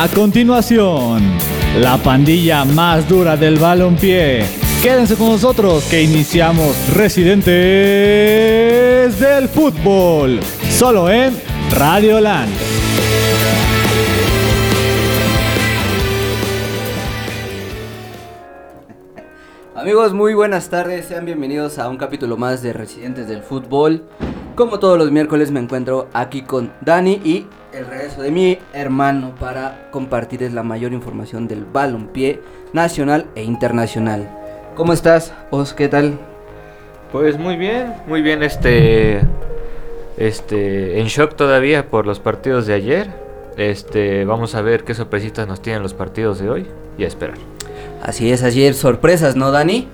A continuación, la pandilla más dura del balompié. Quédense con nosotros que iniciamos Residentes del Fútbol, solo en Radio Land. Amigos, muy buenas tardes, sean bienvenidos a un capítulo más de Residentes del Fútbol. Como todos los miércoles me encuentro aquí con Dani y el regreso de mi hermano para compartirles la mayor información del balompié nacional e internacional. ¿Cómo estás, Os? ¿Qué tal? Pues muy bien, muy bien, este, este, en shock todavía por los partidos de ayer. Este, vamos a ver qué sorpresitas nos tienen los partidos de hoy y a esperar. Así es, ayer sorpresas, ¿no, Dani?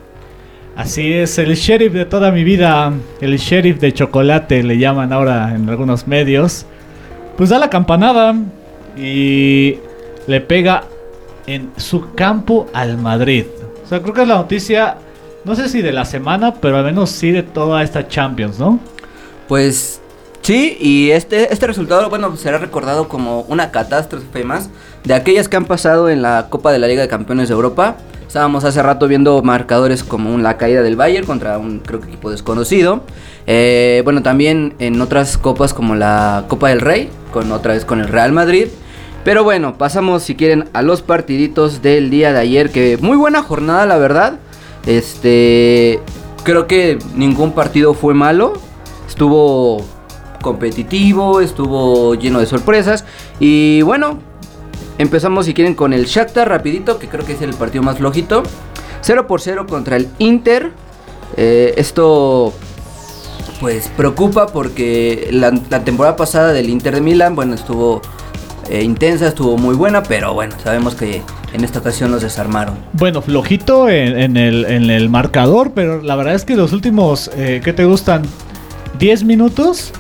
Así es, el sheriff de toda mi vida, el sheriff de chocolate le llaman ahora en algunos medios, pues da la campanada y le pega en su campo al Madrid. O sea, creo que es la noticia, no sé si de la semana, pero al menos sí de toda esta Champions, ¿no? Pues sí, y este, este resultado, bueno, será recordado como una catástrofe más de aquellas que han pasado en la Copa de la Liga de Campeones de Europa. Estábamos hace rato viendo marcadores como la caída del Bayern contra un creo que equipo desconocido. Eh, bueno, también en otras copas como la Copa del Rey, con otra vez con el Real Madrid. Pero bueno, pasamos si quieren a los partiditos del día de ayer, que muy buena jornada la verdad. Este, creo que ningún partido fue malo. Estuvo competitivo, estuvo lleno de sorpresas y bueno, Empezamos si quieren con el Shakhtar rapidito, que creo que es el partido más flojito. 0 por 0 contra el Inter. Eh, esto pues preocupa porque la, temporada pasada del Inter de Milán, bueno, estuvo eh, intensa, estuvo muy buena, pero bueno, sabemos que en esta ocasión nos desarmaron. Bueno, flojito en, el, marcador, pero la verdad es que los últimos, eh, ¿qué te gustan? 10 minutos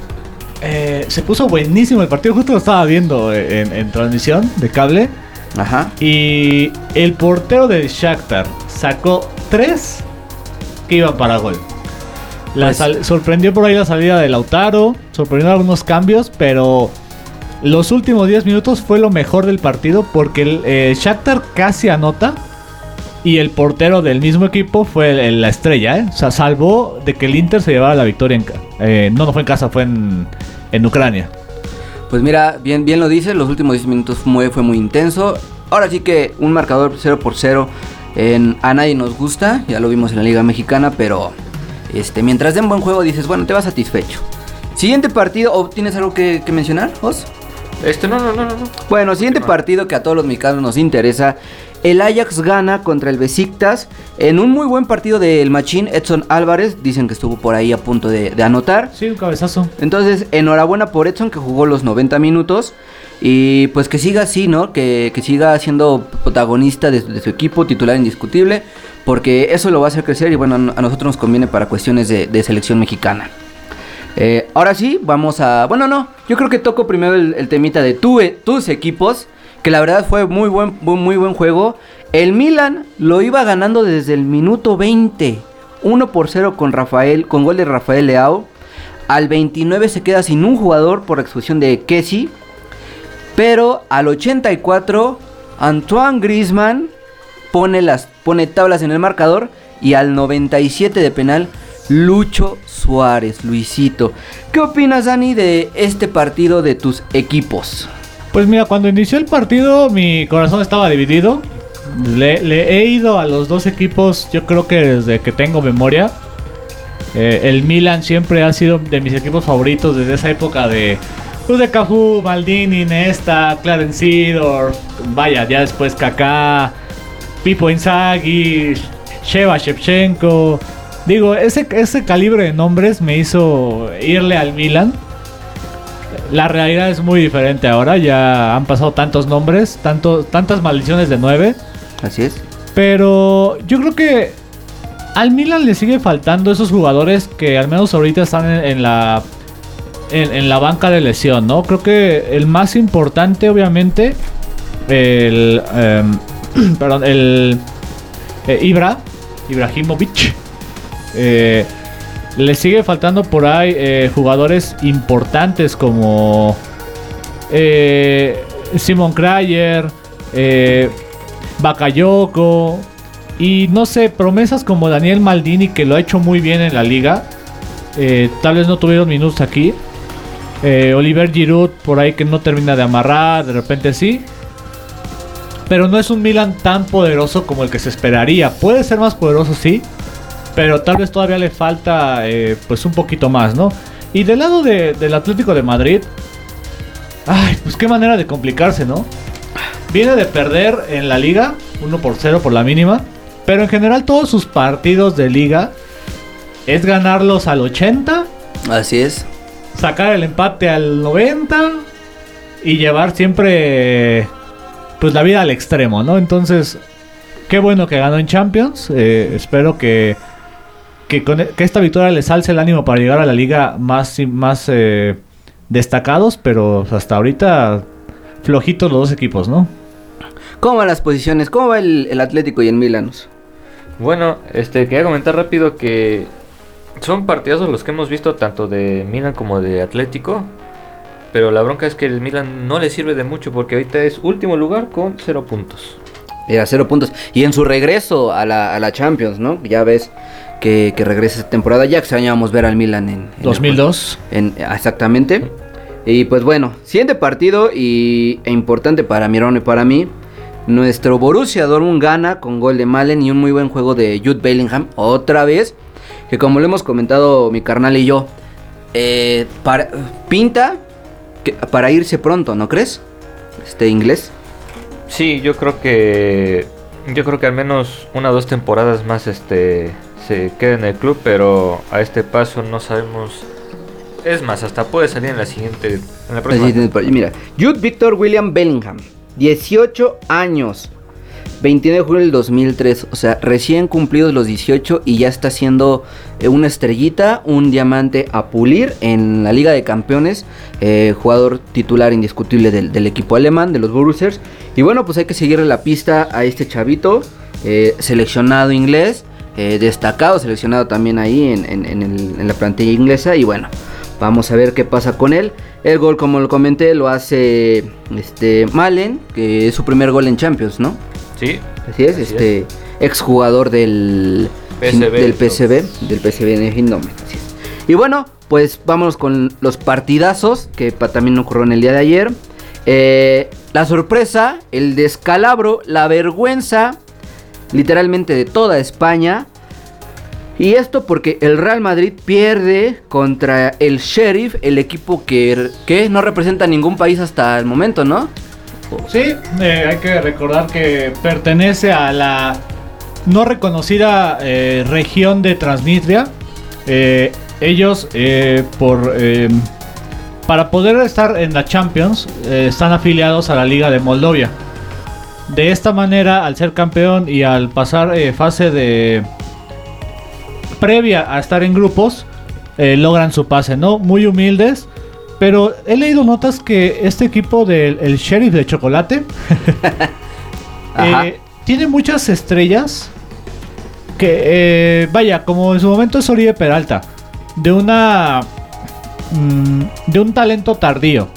eh, se puso buenísimo el partido. Justo lo estaba viendo en, transmisión de cable. Ajá. Y el portero del Shakhtar sacó tres que iban para gol. Pues sorprendió por ahí la salida de Lautaro, sorprendió algunos cambios, pero los últimos 10 minutos fue lo mejor del partido porque el eh, Shakhtar casi anota y el portero del mismo equipo fue la estrella, ¿eh? O sea, salvó de que el Inter se llevara la victoria en... Eh, no, no fue en casa, fue en, en Ucrania. Pues mira, bien, bien lo dice, los últimos 10 minutos fue, fue muy intenso. Ahora sí que un marcador 0 por 0 en, a nadie nos gusta, ya lo vimos en la Liga Mexicana, pero este, mientras den buen juego dices, bueno, te vas satisfecho. Siguiente partido, ¿o tienes algo que, mencionar, Jos? Este, no, no, no, no. Bueno, siguiente partido que a todos los mexicanos nos interesa el Ajax gana contra el Besiktas en un muy buen partido del Machín Edson Álvarez. Dicen que estuvo por ahí a punto de, anotar. Sí, un cabezazo. Entonces, enhorabuena por Edson que jugó los 90 minutos. Y pues que siga así, ¿no? Que, siga siendo protagonista de, su equipo, titular indiscutible. Porque eso lo va a hacer crecer y bueno, a nosotros nos conviene para cuestiones de, selección mexicana. Eh, ahora sí, vamos a... Bueno, no, yo creo que toco primero el, temita de tus equipos que la verdad fue muy buen, muy, buen juego. El Milan lo iba ganando desde el minuto 20, 1 por 0 con Rafael, con gol de Rafael Leao. Al 29 se queda sin un jugador por expulsión de Kessi. Pero al 84 Antoine Griezmann pone, las, pone tablas en el marcador y al 97 de penal Lucho Suárez, Luisito. ¿Qué opinas, Dani, de este partido de tus equipos? Pues mira, cuando inició el partido mi corazón estaba dividido. Le, he ido a los dos equipos, yo creo que desde que tengo memoria. Eh, el Milan siempre ha sido de mis equipos favoritos desde esa época de pues de Cafú, Maldini, Nesta, Clarence vaya, ya después Kaká, Pipo Inzaghi, Sheva Shevchenko. Digo, ese, ese calibre de nombres me hizo irle al Milan. La realidad es muy diferente ahora. Ya han pasado tantos nombres, tanto, tantas maldiciones de nueve. Así es. Pero yo creo que al Milan le sigue faltando esos jugadores que al menos ahorita están en, la en, la banca de lesión, ¿no? Creo que el más importante, obviamente, el em, perdón, el eh, Ibra, Ibrahimovic. Eh, le sigue faltando por ahí eh, jugadores importantes como... Eh, Simon Krayer, Bakayoko y no sé, promesas como Daniel Maldini que lo ha hecho muy bien en la liga. Tal vez no tuvieron minutos aquí. Oliver Giroud por ahí que no termina de amarrar, de repente sí. Pero no es un Milan tan poderoso como el que se esperaría. Puede ser más poderoso, sí. Pero tal vez todavía le falta pues un poquito más, ¿no? Y del lado del Atlético de Madrid, ay, pues qué manera de complicarse, ¿no? Viene de perder en la liga, 1 por 0 por la mínima. Pero en general todos sus partidos de liga es ganarlos al 80. Así es. Sacar el empate al 90. Y llevar siempre pues la vida al extremo, ¿no? Entonces, qué bueno que ganó en Champions. Eh, espero que, que, con, e, que, esta victoria les alce el ánimo para llegar a la liga más, más eh, destacados. Pero hasta ahorita flojitos los dos equipos, ¿no? ¿Cómo van las posiciones? ¿Cómo va el, el Atlético y el Milanos? Bueno, este, quería comentar rápido que son partidazos los que hemos visto tanto de Milan como de Atlético. Pero la bronca es que el Milan no le sirve de mucho porque ahorita es último lugar con cero puntos. Mira, cero puntos. Y en su regreso a la, a la Champions, ¿no? Ya ves que, que, regresa esta temporada. Ya extrañábamos ver al Milan en... en 2002. en, exactamente. Y pues bueno, siguiente partido y, e importante para Mirón y para mí. Nuestro Borussia Dortmund gana con gol de Malen y un muy buen juego de Jude Bellingham. Otra vez. Que como lo hemos comentado mi carnal y yo. Eh, para, pinta que, para irse pronto, ¿no crees? Este inglés. Sí, yo creo que. Yo creo que al menos una o dos temporadas más este se queda en el club, pero a este paso no sabemos. Es más, hasta puede salir en la siguiente. En la próxima. Mira, Jude Victor William Bellingham. 18 años. 29 de julio del 2003, o sea, recién cumplidos los 18 y ya está siendo eh, una estrellita, un diamante a pulir en la Liga de Campeones, eh, jugador titular indiscutible del, equipo alemán, de los Borussers. Y bueno, pues hay que seguirle la pista a este chavito, eh, seleccionado inglés, destacado, seleccionado también ahí en, en la plantilla inglesa. Y bueno, Vamos a ver qué pasa con él. El gol, como lo comenté, lo hace este Malen, que es su primer gol en Champions, ¿no? Sí. Así es, así este es. exjugador del PSV, del PSV, del en Eindhoven. Así es. Y bueno, pues vámonos con los partidazos que también ocurrió en el día de ayer. Eh, la sorpresa, el descalabro, la vergüenza, literalmente de toda España. Y esto porque el Real Madrid pierde contra el Sheriff, el equipo que, que no representa ningún país hasta el momento, ¿no? Sí, eh, hay que recordar que pertenece a la no reconocida eh, región de Transnistria. Eh, ellos, por para poder estar en la Champions, están afiliados a la Liga de Moldovia. De esta manera, al ser campeón y al pasar fase de previa a estar en grupos, logran su pase, ¿no? Muy humildes. Pero he leído notas que este equipo del el Sheriff de Chocolate eh, tiene muchas estrellas. Que, eh, vaya, como en su momento es Oribe Peralta, de una. Mmm, de un talento tardío.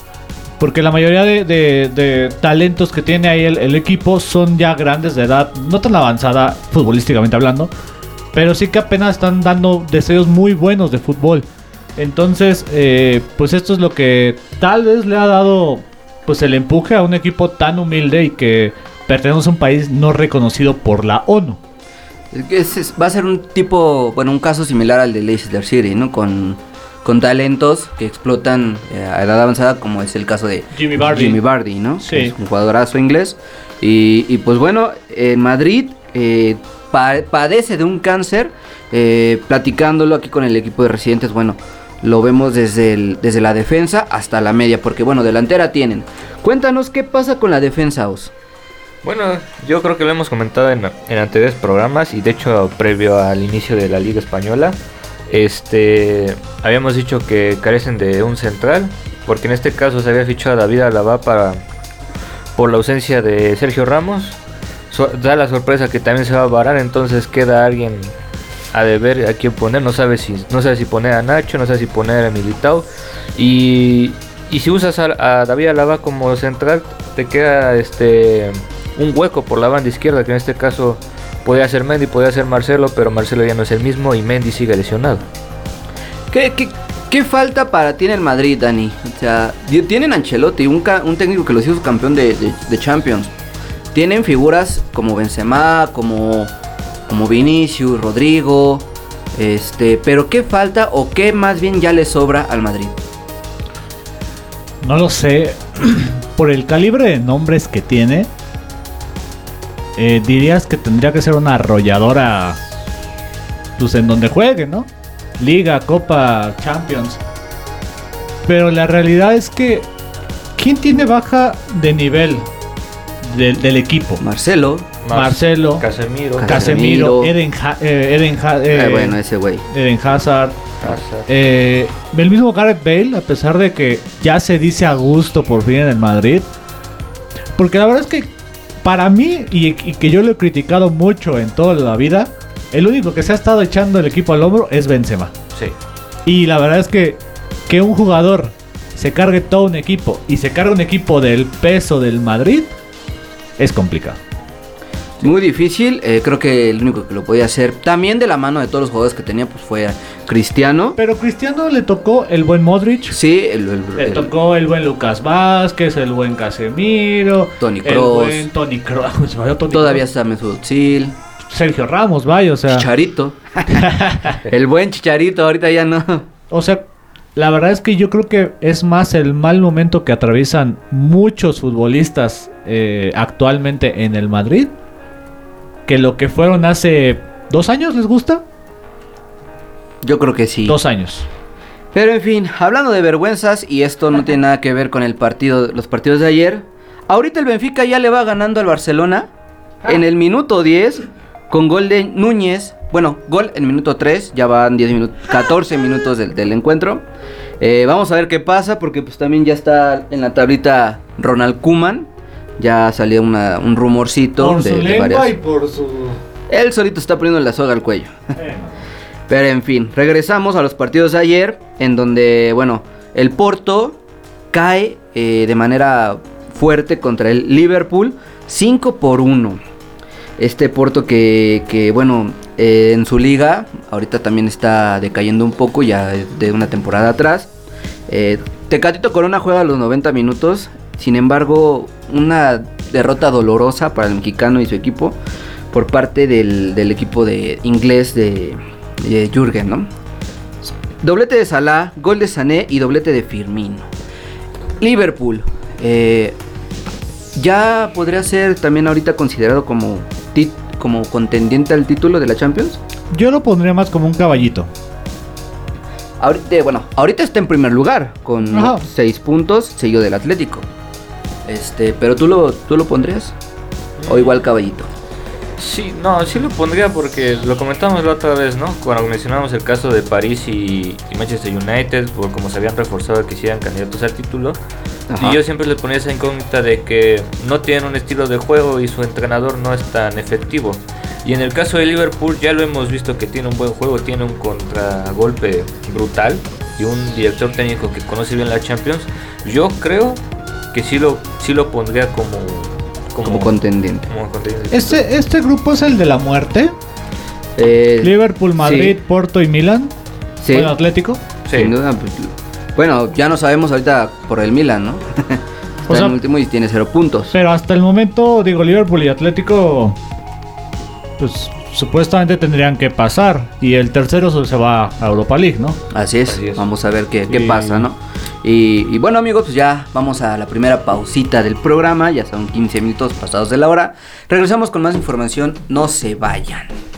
Porque la mayoría de, de, de talentos que tiene ahí el, el, equipo son ya grandes de edad, no tan avanzada futbolísticamente hablando, pero sí que apenas están dando deseos muy buenos de fútbol. Entonces, eh, pues esto es lo que tal vez le ha dado pues el empuje a un equipo tan humilde y que pertenece a un país no reconocido por la ONU. Es, es, va a ser un tipo, bueno, un caso similar al de Leicester City, ¿no? Con, con talentos que explotan eh, a edad avanzada, como es el caso de Jimmy Bardi, Jimmy Bardi ¿no? Sí. Es un jugadorazo inglés. Y, y pues bueno, en Madrid eh, pa padece de un cáncer. Eh, platicándolo aquí con el equipo de residentes, bueno, lo vemos desde, desde la defensa hasta la media, porque bueno, delantera tienen. Cuéntanos qué pasa con la defensa, Os. Bueno, yo creo que lo hemos comentado en, anteriores programas y de hecho previo al inicio de la Liga Española. Este, habíamos dicho que carecen de un central, porque en este caso se había fichado a David Alaba para por la ausencia de Sergio Ramos. Da la sorpresa que también se va a varar, entonces queda alguien a deber a quién poner, no sabe si no sabe si poner a Nacho, no sabe si poner a Militao y y si usas a, David Alaba como central, te queda este un hueco por la banda izquierda, que en este caso podía ser Mendy, podía ser Marcelo, pero Marcelo ya no es el mismo y Mendy sigue lesionado. ¿Qué, qué, qué falta para ti en el Madrid, Dani? O sea, tienen Ancelotti, un, un técnico que los hizo campeón de- de Champions. Tienen figuras como Benzema, como, como Vinicius, Rodrigo. Este, pero ¿qué falta o qué más bien ya le sobra al Madrid? No lo sé. Por el calibre de nombres que tiene, eh, dirías que tendría que ser una arrolladora. Pues en donde juegue, ¿no? Liga, Copa, Champions. Pero la realidad es que. ¿Quién tiene baja de nivel del, del equipo? Marcelo. Marcelo, Casemiro, Cas- Casemiro, Casemiro. Eden, Ha- eh, Eden Ha- eh, Eh, bueno, ese güey. Eden Hazard. Hazard. Eh, el mismo Gareth Bale, a pesar de que ya se dice a gusto por fin en el Madrid. Porque la verdad es que para mí, y, y que yo lo he criticado mucho en toda la vida, el único que se ha estado echando el equipo al hombro es Benzema. Sí. Y la verdad es que que un jugador se cargue todo un equipo y se cargue un equipo del peso del Madrid es complicado. Muy difícil, eh, creo que el único que lo podía hacer, también de la mano de todos los jugadores que tenía, pues fue Cristiano. Pero Cristiano le tocó el buen Modric. Sí, el, el- Le el- tocó el buen Lucas Vázquez, el buen Casemiro, Toni el Kroos. buen Toni Kroos, todavía está Mesut Özil, Sergio Ramos, vaya, o sea, Chicharito. el buen Chicharito, ahorita ya no. o sea, la verdad es que yo creo que es más el mal momento que atraviesan muchos futbolistas eh, actualmente en el Madrid que lo que fueron hace dos años, ¿les gusta? Yo creo que sí. Dos años. Pero en fin, hablando de vergüenzas, y esto no tiene nada que ver con el partido, los partidos de ayer. Ahorita el Benfica ya le va ganando al Barcelona en el minuto 10 con gol de Núñez. Bueno, gol en minuto 3, ya van 10 minutos, 14 minutos del, del encuentro. Eh, vamos a ver qué pasa, porque pues también ya está en la tablita Ronald Kuman. Ya salió una- un rumorcito Por de, su de varias- y por su... Él solito está poniendo la soga al cuello. Eh, Pero en fin, regresamos a los partidos de ayer, en donde, bueno, el Porto cae eh, de manera fuerte contra el Liverpool, 5 por 1. Este Porto que, que, bueno, eh, en su liga, ahorita también está decayendo un poco, ya de una temporada atrás. Eh, Tecatito Corona juega los 90 minutos, sin embargo, una derrota dolorosa para el mexicano y su equipo por parte del, del equipo de inglés de, de Jürgen, ¿no? Doblete de Salah, gol de Sané y doblete de Firmino. Liverpool, eh, ya podría ser también ahorita considerado como, tit- como contendiente al título de la Champions. Yo lo pondría más como un caballito. Ahorita, bueno, ahorita está en primer lugar con Ajá. 6 puntos, seguido del Atlético. Este, pero tú lo, tú lo pondrías o igual caballito. Sí, no, sí lo pondría porque lo comentamos la otra vez, ¿no? Cuando mencionamos el caso de París y, y Manchester United, por cómo se habían reforzado que sean candidatos al título. Ajá. Y yo siempre les ponía esa incógnita de que no tienen un estilo de juego y su entrenador no es tan efectivo. Y en el caso de Liverpool ya lo hemos visto que tiene un buen juego, tiene un contragolpe brutal y un director técnico que conoce bien la Champions. Yo creo que sí lo, sí lo pondría como, como contendiente. como contendiente. Este, este grupo es el de la muerte. Eh, Liverpool, Madrid, sí. Porto y Milan. Sí. Bueno, Atlético. Sí. Sin duda, pues, bueno, ya no sabemos ahorita por el Milan, ¿no? Está O sea- en último y tiene cero puntos. Pero hasta el momento, digo, Liverpool y Atlético, pues supuestamente tendrían que pasar. Y el tercero se va a Europa League, ¿no? Así es, Así es. vamos a ver qué, qué Y- pasa, ¿no? Y, bueno amigos, pues ya vamos a la primera pausita del programa, ya son 15 minutos pasados de la hora. Regresamos con más información, no se vayan.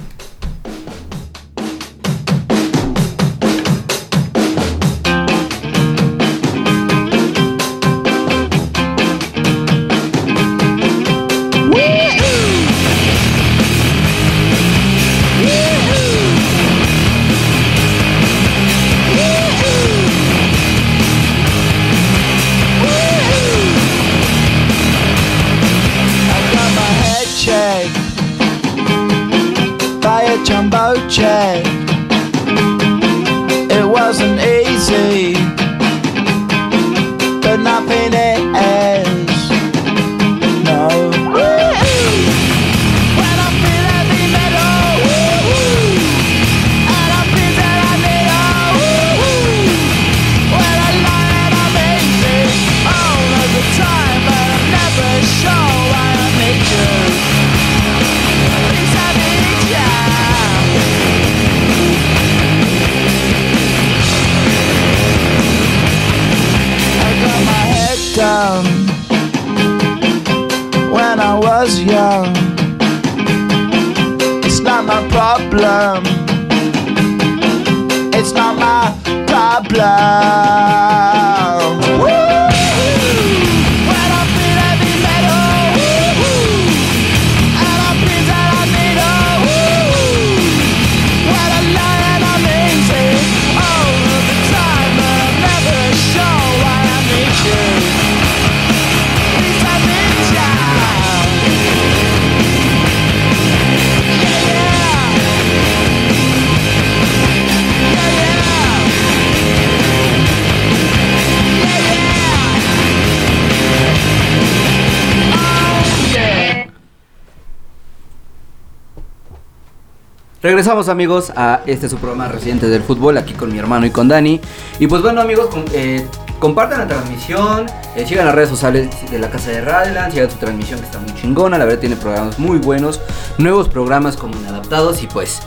Regresamos amigos a este su programa reciente del fútbol aquí con mi hermano y con Dani. Y pues bueno amigos, eh, compartan la transmisión, eh, sigan las redes sociales de la casa de Radland, sigan su transmisión que está muy chingona, la verdad tiene programas muy buenos, nuevos programas como inadaptados y pues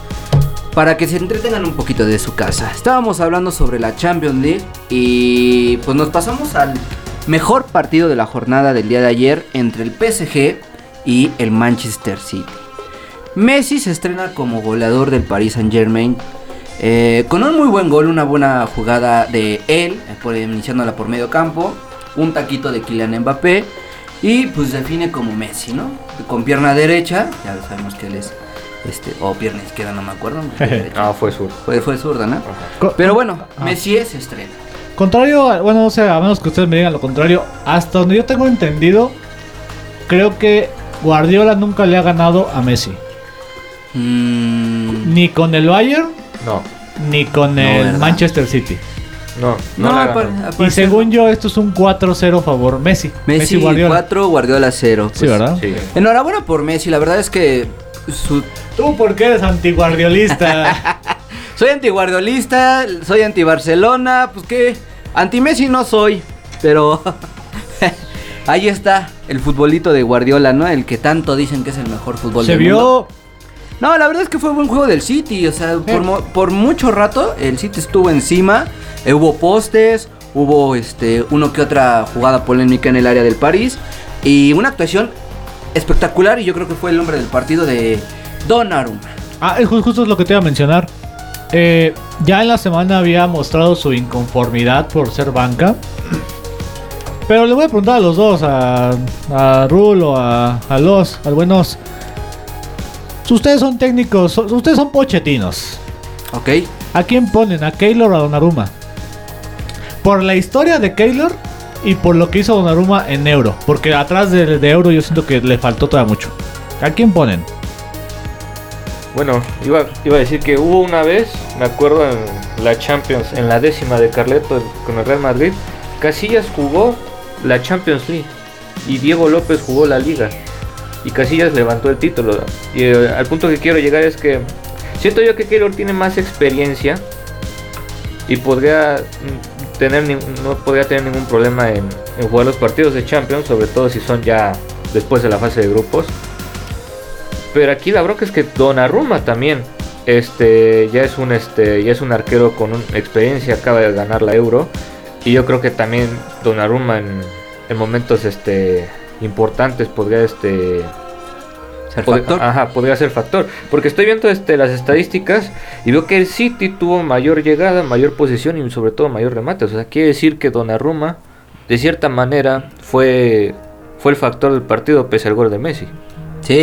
para que se entretengan un poquito de su casa. Estábamos hablando sobre la Champions League y pues nos pasamos al mejor partido de la jornada del día de ayer entre el PSG y el Manchester City. Messi se estrena como goleador del Paris Saint Germain. eh, con un muy buen gol, una buena jugada de él, eh, por, iniciándola por medio campo. Un taquito de Kylian Mbappé. Y pues define como Messi, ¿no? Con pierna derecha. Ya sabemos que él es. Este, o pierna izquierda, no me acuerdo. Ah, fue sur. Fue, fue zurda, ¿no? Pero bueno, Ah. Messi se estrena. Contrario, a- bueno, no sé, a menos que ustedes me digan lo contrario, hasta donde yo tengo entendido, creo que Guardiola nunca le ha ganado a Messi. Mm, Ni con el Bayern, No, ni con No, el ¿verdad? Manchester City. no, no, la aparte- Y según yo, esto es un 4-0 favor Messi. Messi, Guardiola. 4, Guardiola 0. Sí, ¿verdad? Sí. Enhorabuena por Messi, la verdad es que su ¿Tú por qué eres antiguardiolista? Soy antiguardiolista, soy anti-Barcelona, pues que anti-Messi no soy, pero ahí está el futbolito de Guardiola, ¿no? El que tanto dicen que es el mejor fútbol Se del mundo. No, la verdad es que fue buen juego del City, o sea, por, mo- por mucho rato el City estuvo encima, eh, hubo postes, hubo este uno que otra jugada polémica en el área del París y una actuación espectacular y yo creo que fue el hombre del partido de Donnarumma. Ah, es justo es lo que te iba a mencionar. Eh, ya en la semana había mostrado su inconformidad por ser banca. Pero le voy a preguntar a los dos, a, a Rul o a, a Los, al buenos. Ustedes son técnicos, so- ustedes son pochetinos. ¿Ok? ¿A quién ponen? ¿A Keylor o a Donnarumma? Por la historia de Keylor y por lo que hizo Donnarumma en Euro. Porque atrás de, de Euro yo siento que le faltó todavía mucho. ¿A quién ponen? Bueno, iba, iba a decir que hubo una vez, me acuerdo en la Champions, en la décima de Carleto con el Real Madrid, Casillas jugó la Champions League y Diego López jugó la Liga. Y Casillas levantó el título. Y eh, al punto que quiero llegar es que siento yo que Keylor tiene más experiencia y podría mm, tener no podría tener ningún problema en, en jugar los partidos de Champions, sobre todo si son ya después de la fase de grupos. Pero aquí la bronca es que Donnarumma también este ya es un este ya es un arquero con experiencia, acaba de ganar la Euro y yo creo que también Donnarumma en, en momentos este importantes podría este Ser factor. ajá, podría ser factor, porque estoy viendo este las estadísticas y veo que el City tuvo mayor llegada, mayor posición y sobre todo mayor remate, o sea, quiere decir que Donnarumma de cierta manera fue fue el factor del partido pese al gol de Messi. Sí,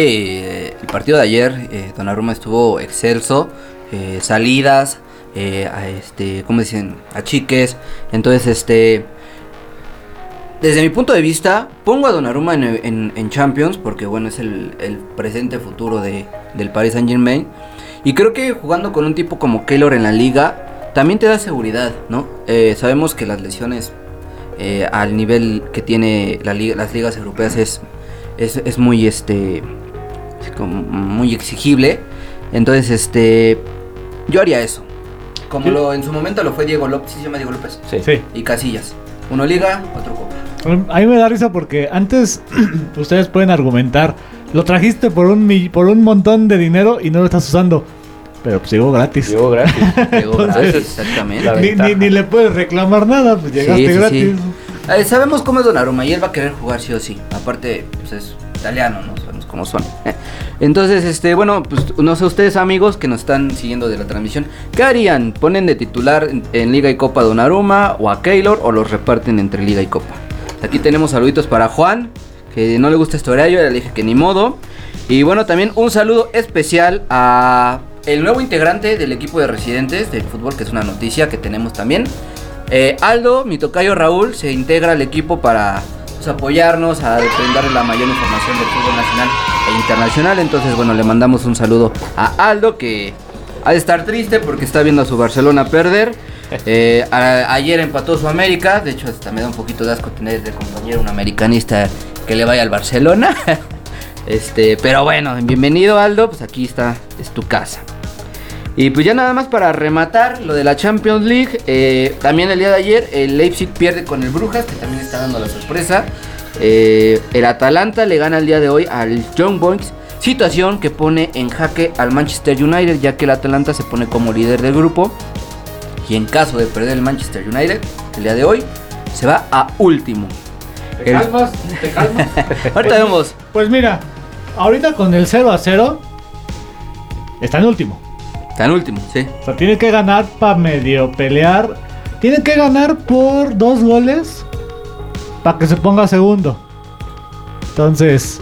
eh, el partido de ayer, eh, Donnarumma estuvo excelso, eh, salidas, eh, a este, ¿cómo dicen? A chiques. Entonces, este, desde mi punto de vista, pongo a Donnarumma en, en- en Champions porque, bueno, es el, el presente futuro de, del Paris Saint Germain. Y creo que jugando con un tipo como Keylor en la liga, también te da seguridad, ¿no? Eh, sabemos que las lesiones eh, al nivel que tiene la liga- las ligas europeas es, es, es muy este es como muy exigible. Entonces, este yo haría eso. Como Sí. lo en su momento lo fue Diego López, ¿sí se llama Diego López. Sí. Sí. Y Casillas. Uno liga, otro. A mí me da risa porque antes ustedes pueden argumentar, lo trajiste por un por un montón de dinero y no lo estás usando. Pero pues llegó gratis. Llegó gratis. Entonces, gratis, exactamente. Ni, ni- ni le puedes reclamar nada, pues llegaste Sí, sí, gratis. sí. Eh, sabemos cómo es Donnarumma y él va a querer jugar sí o sí. Aparte, pues es italiano, ¿no? Sabemos cómo son. Entonces, este, bueno, pues no sé ustedes amigos que nos están siguiendo de la transmisión, ¿qué harían? ¿Ponen de titular en, en Liga y Copa a Donnarumma o a Keylor o los reparten entre Liga y Copa? Aquí tenemos saluditos para Juan, que no le gusta este horario, le dije que ni modo. Y bueno, también un saludo especial a el nuevo integrante del equipo de residentes del fútbol, que es una noticia que tenemos también. Eh, Aldo, mi tocayo Raúl, se integra al equipo para pues, apoyarnos, a brindarle la mayor información del fútbol nacional e internacional. Entonces, bueno, le mandamos un saludo a Aldo, que ha de estar triste porque está viendo a su Barcelona perder. Eh, ayer empató su América, de hecho hasta me da un poquito de asco tener de compañero un americanista que le vaya al Barcelona. Este, pero bueno, bienvenido Aldo, pues aquí está, es tu casa. Y pues ya nada más para rematar lo de la Champions League. eh, también el día de ayer el Leipzig pierde con el Brujas, que también está dando la sorpresa. Eh, el Atalanta le gana el día de hoy al Young Boys. Situación que pone en jaque al Manchester United, ya que el Atalanta se pone como líder del grupo. Y en caso de perder el Manchester United, el día de hoy, se va a último. ¿Te El- calmas? ¿Te calmas? Ahorita vemos. Pues mira, ahorita con el 0 a 0 está en último. Está en último, sí. O sea, tiene que ganar para medio pelear. Tiene que ganar por dos goles para que se ponga segundo. Entonces,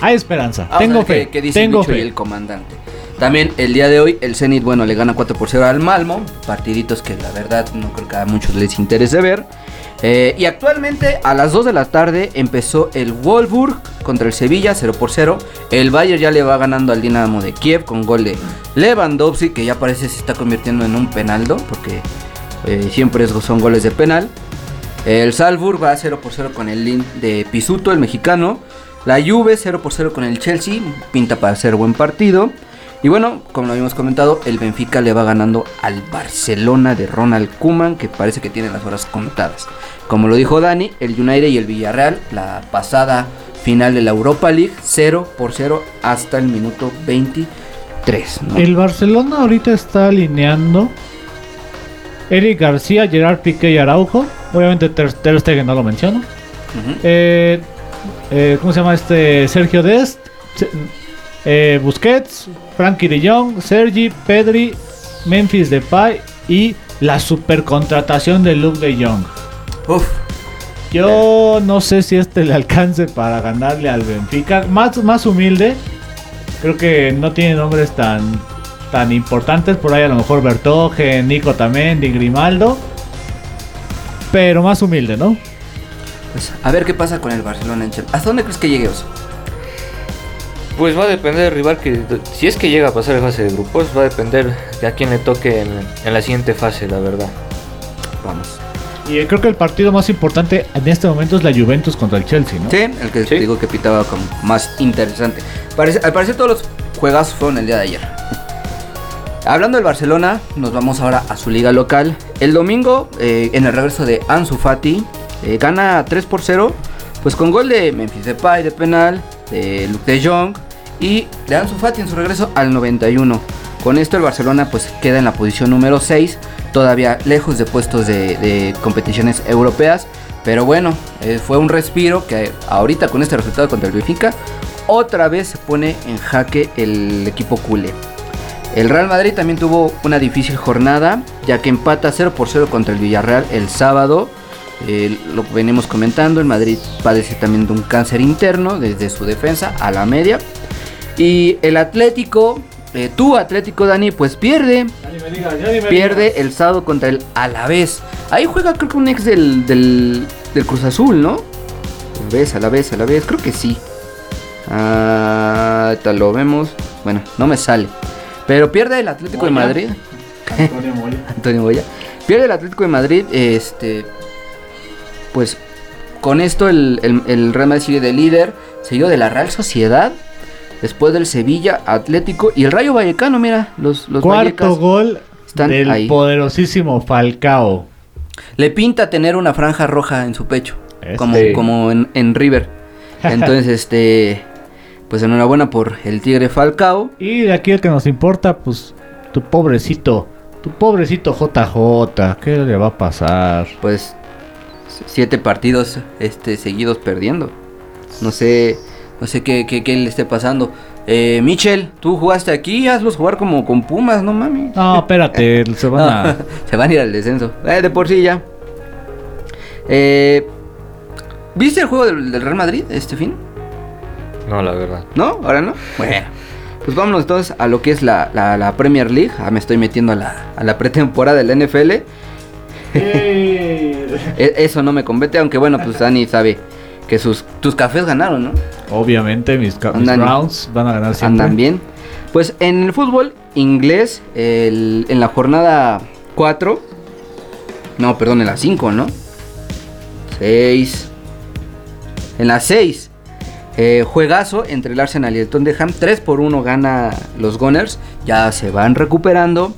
hay esperanza. Vamos a tengo ver fe. qué dice tengo Lucho y fe. el comandante. También el día de hoy el Zenit, bueno, le gana 4 por 0 al Malmo. Partiditos que la verdad no creo que a muchos les interese ver. Eh, y actualmente a las 2 de la tarde empezó el Wolfsburg contra el Sevilla 0 por 0. El Bayern ya le va ganando al Dinamo de Kiev con gol de Lewandowski, que ya parece se está convirtiendo en un penaldo, porque eh, siempre son goles de penal. El Salzburg va 0 por 0 con el Lin de Pisuto, el mexicano. La Juve 0 por 0 con el Chelsea, pinta para ser buen partido. Y bueno, como lo habíamos comentado, el Benfica le va ganando al Barcelona de Ronald Koeman, que parece que tiene las horas contadas. Como lo dijo Dani, el United y el Villarreal, la pasada final de la Europa League, 0 por 0 hasta el minuto 23. ¿no? El Barcelona ahorita está alineando Eric García, Gerard Piqué y Araujo. Obviamente Ter, Ter Stegen no lo menciono. Eh, eh, ¿Cómo se llama este? Sergio Dest, eh, Busquets, Frankie de Jong, Sergi, Pedri, Memphis Depay y la supercontratación de Luke de Jong. Uf, Yo no sé si este le alcance para ganarle al Benfica. Más, más humilde. Creo que no tiene nombres tan, tan importantes. Por ahí a lo mejor Bertoge, Nico Tamendi, Grimaldo. Pero más humilde, ¿no? pues, a ver qué pasa con el Barcelona en. ¿Hasta dónde crees que llegue Oso? Pues va a depender del rival que. Si es que llega a pasar de fase de grupos, va a depender de a quién le toque en, en la siguiente fase, la verdad. Vamos. Y eh, creo que el partido más importante en este momento es la Juventus contra el Chelsea, ¿no? Sí, el que Sí. digo que pitaba como más interesante. Parece- al parecer todos los juegazos fueron el día de ayer. Hablando del Barcelona, nos vamos ahora a su liga local. El domingo, eh, en el regreso de Ansu Fati, eh, gana 3 por 0, pues con gol de Memphis Depay de penal, de Luke de Jong y de Ansu Fati en su regreso al 91. Con esto el Barcelona pues queda en la posición número 6, todavía lejos de puestos de, de competiciones europeas. Pero bueno, eh, fue un respiro que ahorita con este resultado contra el Benfica, otra vez se pone en jaque el equipo culé. El Real Madrid también tuvo una difícil jornada, ya que empata 0 por 0 contra el Villarreal el sábado. Eh, lo venimos comentando, el Madrid padece también de un cáncer interno desde su defensa a la media. Y el Atlético, eh, tu Atlético Dani, pues pierde, pierde el sábado contra el Alavés. Ahí juega creo que un ex del, del, del Cruz Azul, ¿no? ¿Ves? A la vez, a la vez, creo que sí. Ah, lo vemos. Bueno, no me sale. Pero pierde el Atlético de Moya. Madrid. Antonio Moya. Antonio Boya. Pierde el Atlético de Madrid. Este. Pues con esto el, el, el Real Madrid sigue de líder. Seguido de la Real Sociedad. Después del Sevilla, Atlético y el Rayo Vallecano. Mira, los, los Cuarto Vallecas gol están del ahí. poderosísimo Falcao. Le pinta tener una franja roja en su pecho. Este. Como, como en, en River. Entonces, este. Pues enhorabuena por el Tigre Falcao. Y de aquí el que nos importa, pues tu pobrecito, tu pobrecito JJ, ¿qué le va a pasar? Pues siete partidos este, seguidos perdiendo. No sé, no sé qué, qué, qué le esté pasando. Eh, Michel, tú jugaste aquí, hazlos jugar como con Pumas, no mami. No, espérate, se van a. Se van a ir al descenso. Eh, de por sí ya. Eh, ¿Viste el juego del, del Real Madrid este fin? No, la verdad. ¿No? ¿Ahora no? Bueno. Pues vámonos entonces a lo que es la, la- la Premier League. Ah, me estoy metiendo a la, a la pretemporada del NFL. E- eso no me compete, aunque bueno, pues Dani sabe que sus tus cafés ganaron, ¿no? Obviamente, mis, ca- mis Browns van a ganar siempre. Andan bien. Pues en el fútbol inglés, el- en la jornada 4, no, perdón, en la 5, ¿no? 6. En la 6, eh, juegazo entre el Arsenal y el Tottenham. 3 por 1 gana los Gunners. Ya se van recuperando.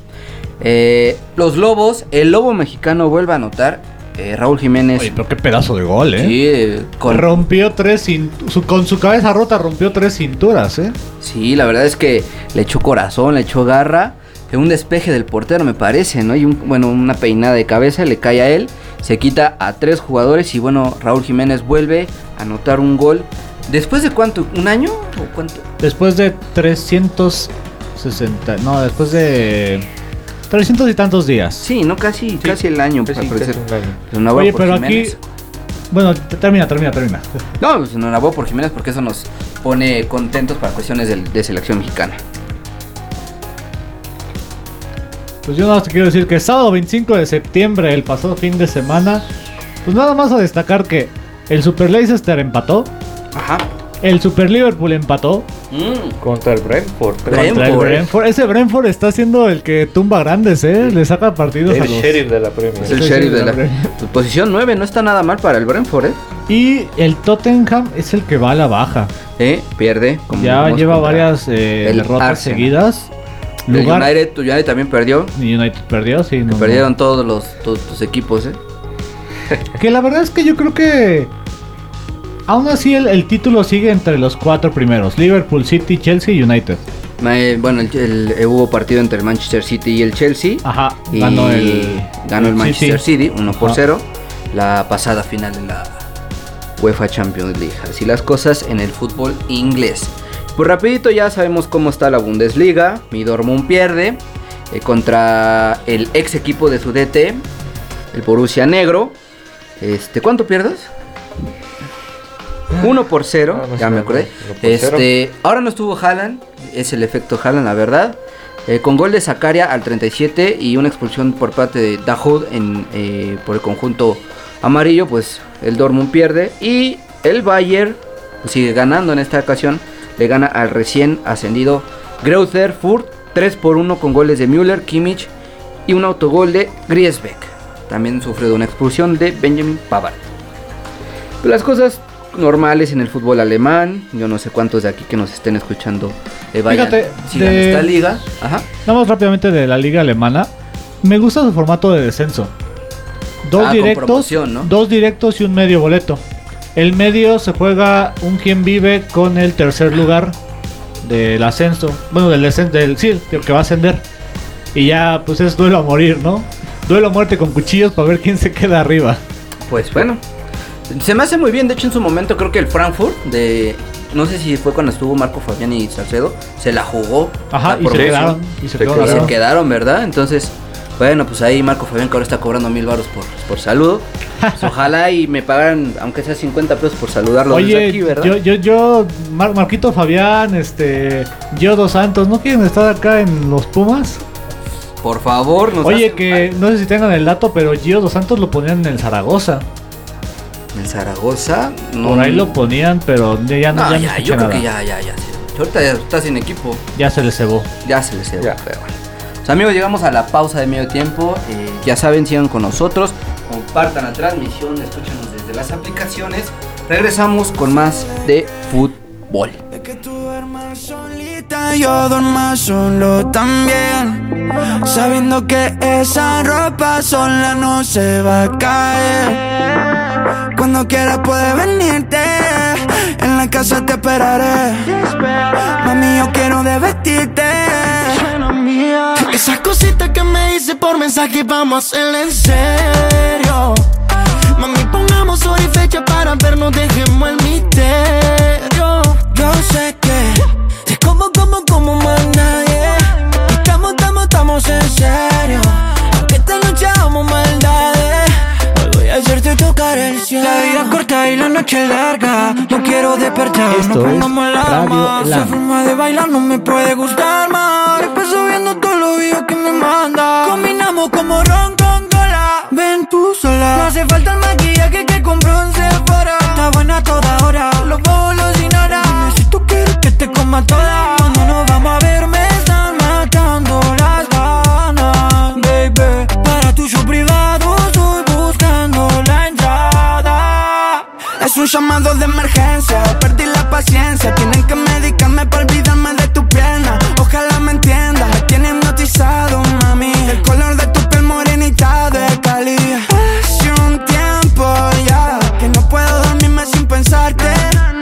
Eh, los Lobos, el Lobo mexicano vuelve a anotar. Eh, Raúl Jiménez. Oye, pero qué pedazo de gol, ¿eh? sí, eh, con, Rompió tres su- con su cabeza rota rompió tres cinturas, ¿eh? Sí, la verdad es que le echó corazón, le echó garra. Un despeje del portero, me parece, ¿no? Y un, bueno, una peinada de cabeza le cae a él. Se quita a tres jugadores y bueno, Raúl Jiménez vuelve a anotar un gol. ¿Después de cuánto? ¿Un año? ¿O cuánto? Después de 360, no, después de 300 y tantos días. Sí, no, casi, casi el año, para sí, parecer. año. Oye, pero aquí bueno, termina, termina, termina. No, pues enhorabuena por Jiménez porque eso nos pone contentos para cuestiones del- de, selección mexicana. Pues yo nada más te quiero decir que sábado 25 de septiembre, el pasado fin de semana, pues nada más a destacar que el Super Leicester empató, Ajá. El Super Liverpool empató Mm. Contra el Brentford. creo. Brentford. contra el Brentford. Ese Brentford está siendo el que tumba grandes, ¿eh? Le saca partidos El a los... sheriff de la Premier. Es el sheriff de la hombre. pues, posición 9, no está nada mal para el Brentford, ¿eh? Y el Tottenham es el que va a la baja. Eh, pierde. como Ya lleva varias eh, el derrotas Arsenal. seguidas. El Lugar... United, United también perdió. y United perdió, sí. no, no. Perdieron todos los todos tus equipos, ¿eh? Que la verdad es que yo creo que. Aún así, el, el título sigue entre los cuatro primeros: Liverpool, City, Chelsea y United. Eh, bueno, el, el- eh, hubo partido entre el Manchester City y el Chelsea. Ajá, y ganó el. ganó el Manchester City 1 por Ajá. 0. La pasada final de la UEFA Champions League. Así las cosas en el fútbol inglés. Pues rapidito ya sabemos cómo está la Bundesliga. Mi Dortmund pierde eh, contra el ex equipo de su DT, el Borussia Negro. Este, ¿cuánto pierdes? 1 por 0, Ah, no ya me acordé. Este, ahora no estuvo Haaland, es el efecto Haaland, la verdad. Eh, con gol de Zakaria al 37 y una expulsión por parte de Dahoud en, eh, por el conjunto amarillo, pues el Dortmund pierde y el Bayern sigue ganando en esta ocasión, le gana al recién ascendido Greuther Furt 3 por 1 con goles de Müller, Kimmich y un autogol de Griesbeck. También sufrió de una expulsión de Benjamin Pavard. Las cosas normales en el fútbol alemán, yo no sé cuántos de aquí que nos estén escuchando eh, vayan, Fíjate, sigan de- esta liga. Ajá. Más rápidamente de la liga alemana. Me gusta su formato de descenso. Dos Ah, directos, dos directos y un medio boleto. El medio se juega un quien vive con el tercer lugar del ascenso. Bueno, del descenso, del sí, el que va a ascender. Y ya, pues es duelo a morir, ¿no? Duelo a muerte con cuchillos para ver quién se queda arriba. Pues bueno, se me hace muy bien. De hecho, en su momento creo que el Frankfurt, de no sé si fue cuando estuvo Marco Fabián y Salcedo, se la jugó. Ajá, la y se quedaron. Y se quedaron Y se quedaron, ¿verdad? Entonces, bueno, pues ahí Marco Fabián que ahora está cobrando mil baros por, por saludo. Pues ojalá y me pagaran, aunque sea 50 pesos por saludarlo desde Oye, aquí, ¿verdad? yo, yo, yo, Mar- Marquito Fabián, este, yo dos Santos, ¿no quieren estar acá en los Pumas? Por favor, nos Oye, que no sé si tengan el dato, pero Gio dos Santos lo ponían en el Zaragoza. En Zaragoza, no. Por ahí lo ponían, pero ya, no, No, ya no ya, escuché yo creo nada. que ya, ya, ya. Ahorita ya está sin equipo. Ya se le cebó. Ya se les cebó, Ya. pero bueno. Pues, amigos, llegamos a la pausa de medio tiempo. Eh, ya saben, sigan con nosotros. Compartan la transmisión, escúchanos desde las aplicaciones. Regresamos con más de fútbol. Solita, yo duerma solo también. Sabiendo que esa ropa sola no se va a caer. Cuando quieras puedes venirte. En la casa te esperaré. Mami, yo quiero de vestirte. Esas cositas que me hice por mensaje, vamos a hacerlo en serio. Mami, ponga para vernos, dejemos el misterio. Yo sé que como, como, como más nadie. Estamos, estamos, estamos en serio. Aunque esta noche hagamos maldades. Voy a hacerte tocar el cielo. La vida corta y la noche larga. No quiero despertar. Esto no es pongamos la Radio. Esa forma de bailar no me puede gustar más. Empezó viendo todos los videos que me manda. Combinamos como ron con cola. Ven tú sola. No hace falta el llamado de emergencia, perdí la paciencia. Tienen que medicarme para olvidarme de tu pierna. Ojalá me entiendas, me tiene hipnotizado, mami. El color de tu piel morenita de Cali. Hace un tiempo ya que no puedo dormirme sin pensarte.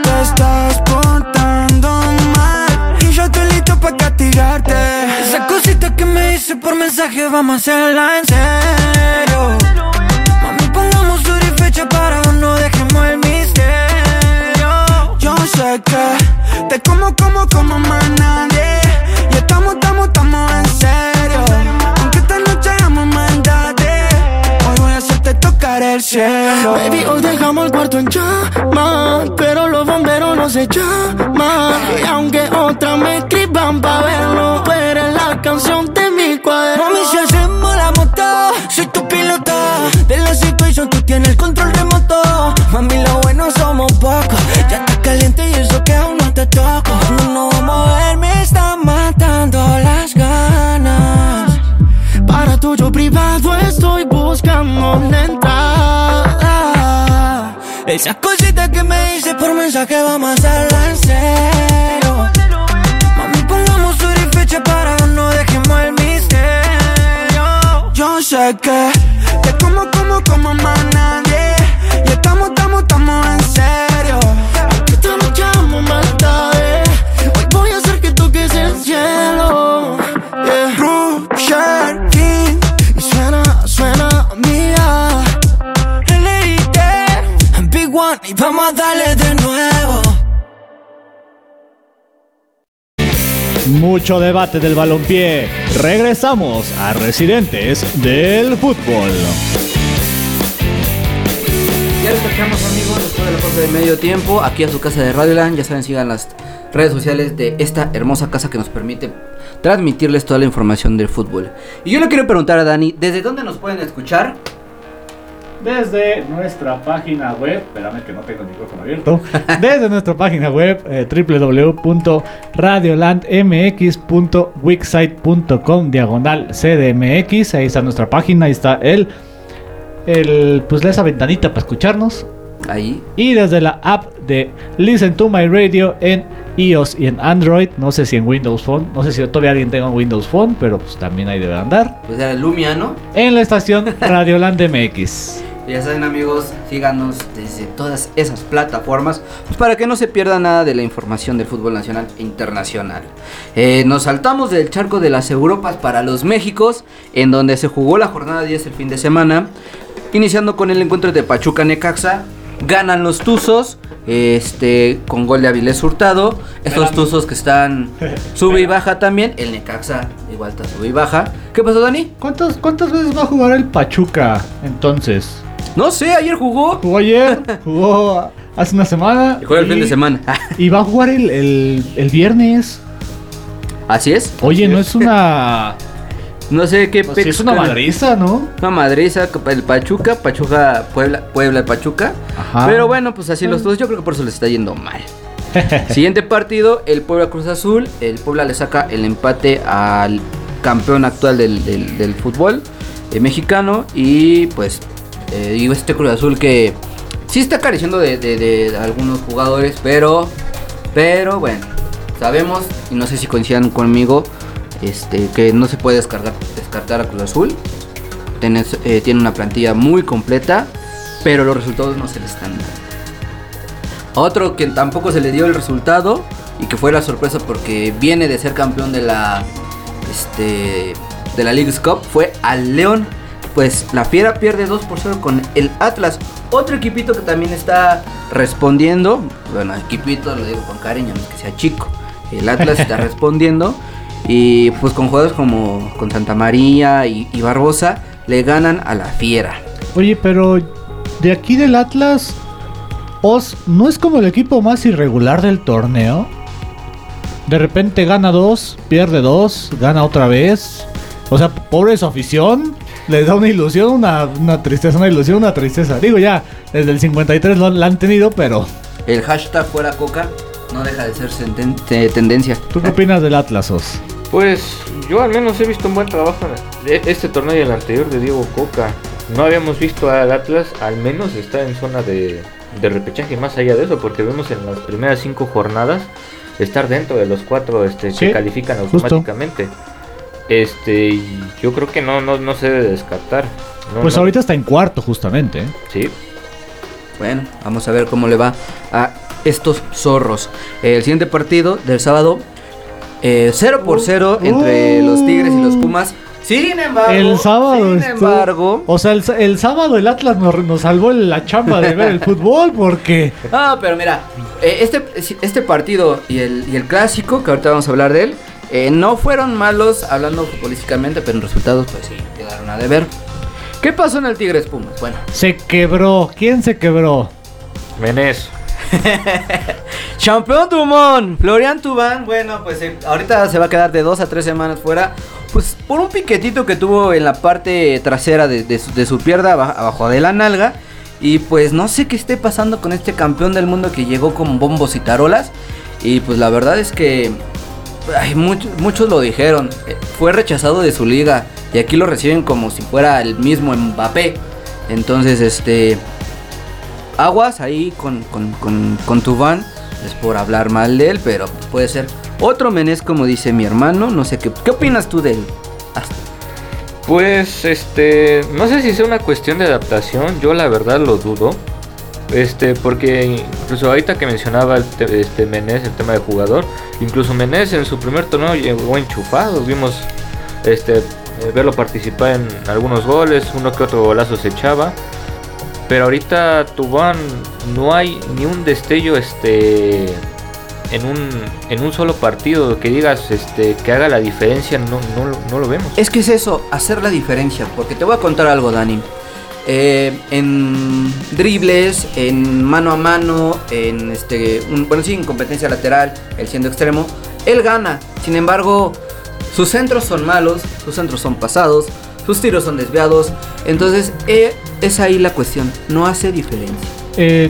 Te estás portando mal y yo estoy listo para castigarte. Esa cosita que me dice por mensaje, vamos a hacerla en serio. Te como, como, como más nadie. Y estamos, estamos, estamos en serio. Aunque esta noche hagamos maldades, hoy voy a hacerte tocar el cielo. Baby, hoy dejamos el cuarto en llamas, pero los bomberos no se llaman. Y aunque otras me escriban pa' verlo, tú eres la canción de mi cuaderno. Mami, si hacemos la moto, soy tu piloto. De la situación tú tienes el control remoto. Mami, lo bueno somos Esas cositas que me dices por mensaje vamos a hacerla en. Mami, pongamos hora y fecha para no dejemos el misterio. Yo sé que Mucho debate del balompié. Regresamos a Residentes del Fútbol. Ya lo escuchamos amigos después de la pausa de medio tiempo aquí a su casa de Radioland. Ya saben, sigan las redes sociales de esta hermosa casa que nos permite transmitirles toda la información del fútbol. Y yo le quiero preguntar a Dani, ¿desde dónde nos pueden escuchar? Desde nuestra página web, espérame que no tengo el micrófono abierto. Desde nuestra página web eh, www.radiolandmx.wixsite.com diagonal CDMX. Ahí está nuestra página, ahí está el, el pues esa ventanita para escucharnos. Ahí. Y desde la app de Listen to My Radio en iOS y en Android. No sé si en Windows Phone. No sé si todavía alguien tenga un Windows Phone, pero pues también ahí debe andar. Pues era Lumia, ¿no? En la estación Radioland MX. Ya saben amigos, síganos desde todas esas plataformas pues para que no se pierda nada de la información del fútbol nacional e internacional. Eh, nos saltamos del charco de las Europas para los Méxicos, en donde se jugó la jornada 10 el fin de semana, iniciando con el encuentro de Pachuca Necaxa. Ganan los Tuzos, este, con gol de Avilés Hurtado. Estos. Tuzos que están sube y baja también. El Necaxa igual está sube y baja. ¿Qué pasó, Dani? ¿Cuántas, ¿Cuántas veces va a jugar el Pachuca entonces? No sé, ayer jugó. Jugó ayer, jugó hace una semana. Y juega el fin de semana. Y va a jugar el, el- el viernes. Así es. Oye, no es una. No sé qué pues sí es una madriza, ¿no? Una madriza, el Pachuca, Pachuca, Puebla, Puebla, Pachuca. Ajá. Pero bueno, pues así los dos, yo creo que por eso les está yendo mal. Siguiente partido, el Puebla Cruz Azul. El Puebla le saca el empate al campeón actual del, del- del fútbol eh, mexicano. Y pues, eh, digo, este Cruz Azul que sí está careciendo de, algunos jugadores, pero, pero bueno, sabemos, y no sé si coincidan conmigo, este, que no se puede descargar, descartar a Cruz Azul. Tenés- eh, tiene una plantilla muy completa, pero los resultados no se le están dando. Otro que tampoco se le dio el resultado y que fue la sorpresa porque viene de ser campeón de la este de la League's Cup fue al León. Pues la Fiera pierde 2 por 0 con el Atlas. otro equipito que también está respondiendo, bueno, equipito lo digo con cariño, no es que sea chico. El Atlas está respondiendo y pues con jugadores como con Santa María y, y Barbosa le ganan a la Fiera. Oye, pero de aquí del Atlas, Oz no es como el equipo más irregular del torneo. De repente gana dos, pierde dos, gana otra vez. O sea, pobre su afición. Les da una ilusión, una, una tristeza, una ilusión, una tristeza. Digo ya, desde el 53 lo, la han tenido, pero El hashtag fuera coca no deja de ser senten- te- tendencia. ¿tú qué opinas del Atlas, Oz? Pues yo al menos he visto un buen trabajo de este torneo y el anterior de Diego Coca. No habíamos visto al Atlas, al menos está en zona de, de repechaje más allá de eso, porque vemos en las primeras cinco jornadas estar dentro de los cuatro este, Sí, que califican justo. Este, yo creo que no, no, no se debe descartar. No, Pues no- ahorita está en cuarto, justamente. ¿eh? Sí, Bueno, vamos a ver cómo le va a estos zorros. El siguiente partido del sábado, 0 por 0 entre Uh. los Tigres y los Pumas. Sin embargo, El sábado. sin estuvo- embargo, O sea, el, el sábado el Atlas nos, nos salvó la chamba de ver el fútbol porque. Ah, pero mira, eh, este, este partido y el, y el clásico, que ahorita vamos a hablar de él, eh, no fueron malos hablando futbolísticamente, pero en resultados, pues sí, quedaron a deber. ¿Qué pasó en el Tigres Pumas? Bueno, Se quebró. ¿Quién se quebró? Menés. Champion Dumont, Florian Tubán, bueno, pues eh, ahorita se va a quedar de dos a tres semanas fuera. Pues por un piquetito que tuvo en la parte trasera de, de su, de su pierna, aba- abajo de la nalga. Y pues no sé qué esté pasando con este campeón del mundo que llegó con bombos y tarolas. Y pues la verdad es que muchos, lo dijeron. eh, Fue rechazado de su liga. Y aquí lo reciben como si fuera el mismo Mbappé. Entonces, este aguas ahí con, con, con, con tu van. Es por hablar mal de él, pero puede ser otro menés como dice mi hermano. No sé qué. ¿Qué opinas tú de él? Pues, este, no sé si sea una cuestión de adaptación, yo la verdad lo dudo. Este, porque incluso ahorita que mencionaba el te- este Menés, el tema de jugador, incluso Menés en su primer torneo llegó enchufado, vimos este eh, verlo participar en algunos goles, uno que otro golazo se echaba. Pero ahorita Tubán no hay ni un destello este en un en un solo partido que digas este que haga la diferencia, no, no, no lo vemos. Es que es eso, hacer la diferencia. Porque te voy a contar algo, Dani. Eh, en dribles, en mano a mano, en este, bueno, sí, en competencia lateral, él siendo extremo, él gana. Sin embargo, sus centros son malos, sus centros son pasados, sus tiros son desviados. Entonces, eh, es ahí la cuestión. No hace diferencia. Eh,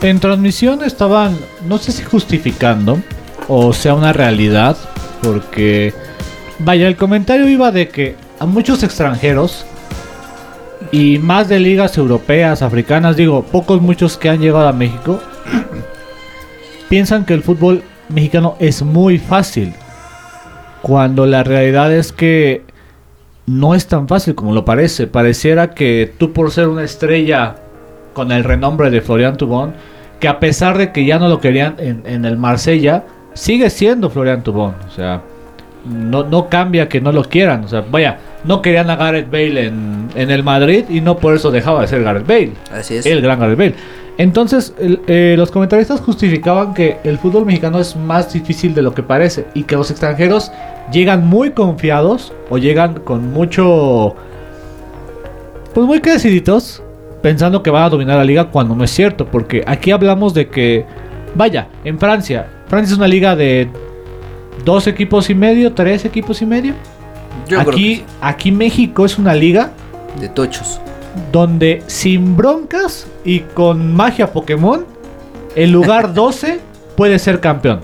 en transmisión estaban, no sé si justificando o sea una realidad, porque vaya, el comentario iba de que a muchos extranjeros y más de ligas europeas, africanas, digo, pocos muchos que han llegado a México, piensan que el fútbol mexicano es muy fácil, cuando la realidad es que no es tan fácil como lo parece. Pareciera que tú por ser una estrella con el renombre de Florian Tubón, que a pesar de que ya no lo querían en, en el Marsella, sigue siendo Florian Tubón. O sea, no, no cambia que no lo quieran. O sea, vaya, no querían a Gareth Bale en, en el Madrid y no por eso dejaba de ser Gareth Bale Así es. el gran Gareth Bale. Entonces, el- eh, los comentaristas justificaban que el fútbol mexicano es más difícil de lo que parece y que los extranjeros llegan muy confiados o llegan con mucho. Pues muy creciditos, pensando que van a dominar la liga cuando no es cierto, porque aquí hablamos de que, vaya, en Francia, Francia es una liga de dos equipos y medio, tres equipos y medio. Yo creo que aquí, sí. aquí México es una liga De tochos. donde sin broncas y con magia Pokémon, el lugar 12 puede ser campeón.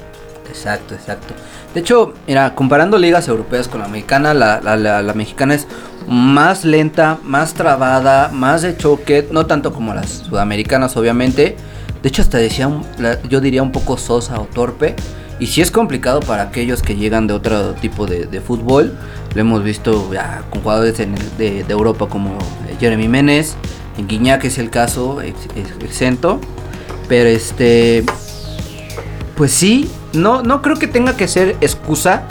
Exacto, exacto. De hecho, mira, comparando ligas europeas con la mexicana, la, la- la- la mexicana es más lenta, más trabada, más de choque, no tanto como las sudamericanas, obviamente. De hecho, hasta decía, un- yo diría un poco sosa o torpe. Y sí es complicado para aquellos que llegan de otro tipo de, fútbol. Lo hemos visto ya con jugadores de, Europa como eh, Jeremy Menes, en Guiñac es el caso, ex- ex- exento. Pero este, pues sí, no, no creo que tenga que ser excusa.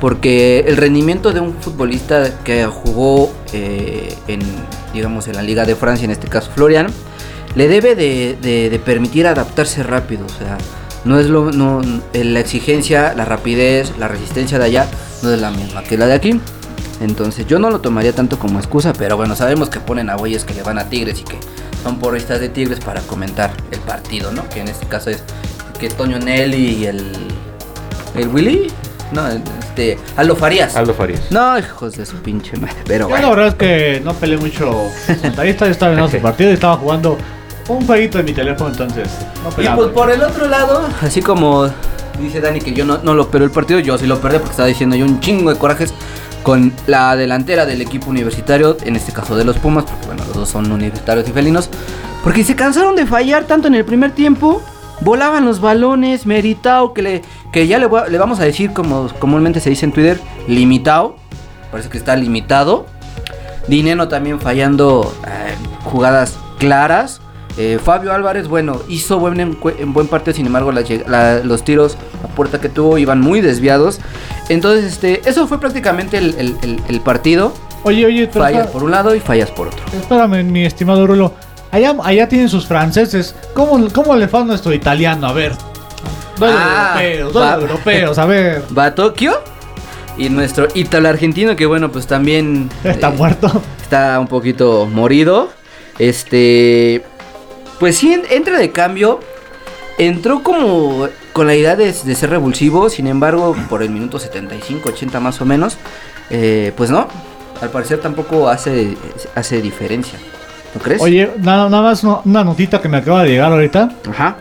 Porque el rendimiento de un futbolista que jugó eh, en, digamos, en la Liga de Francia, en este caso Florian, le debe de, de- de permitir adaptarse rápido. O sea, no es lo, no, eh, la exigencia, la rapidez, la resistencia de allá no es la misma que la de aquí. Entonces yo no lo tomaría tanto como excusa, pero bueno, sabemos que ponen a güeyes que le van a Tigres y que son porristas de Tigres para comentar el partido, ¿no? Que en este caso es que Toño Nelly y el... ¿El Willy? No, este... Aldo Farías. Aldo Farías. No, hijos de su pinche madre, pero Yo la bueno. verdad es que no peleé mucho yo estaba viendo su partido y estaba jugando un jueguito en mi teléfono, entonces no Y pues por el otro lado, así como dice Dani que yo no, no lo perdió el partido, yo sí lo perdí porque estaba diciendo yo un chingo de corajes con la delantera del equipo universitario, en este caso de los Pumas, porque bueno, los dos son universitarios y felinos, porque se cansaron de fallar tanto en el primer tiempo, volaban los balones, meritao, que, le, que ya le, voy a- le vamos a decir como comúnmente se dice en Twitter, limitado, parece que está limitado, Dineno también fallando eh, jugadas claras. Eh, Fabio Álvarez, bueno, hizo buen en buen parte, sin embargo, la lleg- la- los tiros a puerta que tuvo iban muy desviados. Entonces, este, eso fue prácticamente el, el- el- el partido. Oye, oye, pero Fallas por un lado y fallas por otro. espérame, mi estimado Rulo. Allá, allá tienen sus franceses. ¿Cómo, cómo le fue a nuestro italiano? A ver. De Ah, europeos, de europeos, a ver. Va a Tokio y nuestro ítalo argentino, que bueno, pues también Está eh, muerto. está un poquito morido. Este, pues sí, en- entra de cambio. Entró como con la idea de, de ser revulsivo, sin embargo, por el minuto 75, 80 más o menos, eh, pues no, al parecer tampoco hace, hace diferencia. ¿No crees? Oye, nada, nada más una, una notita que me acaba de llegar ahorita. Ajá.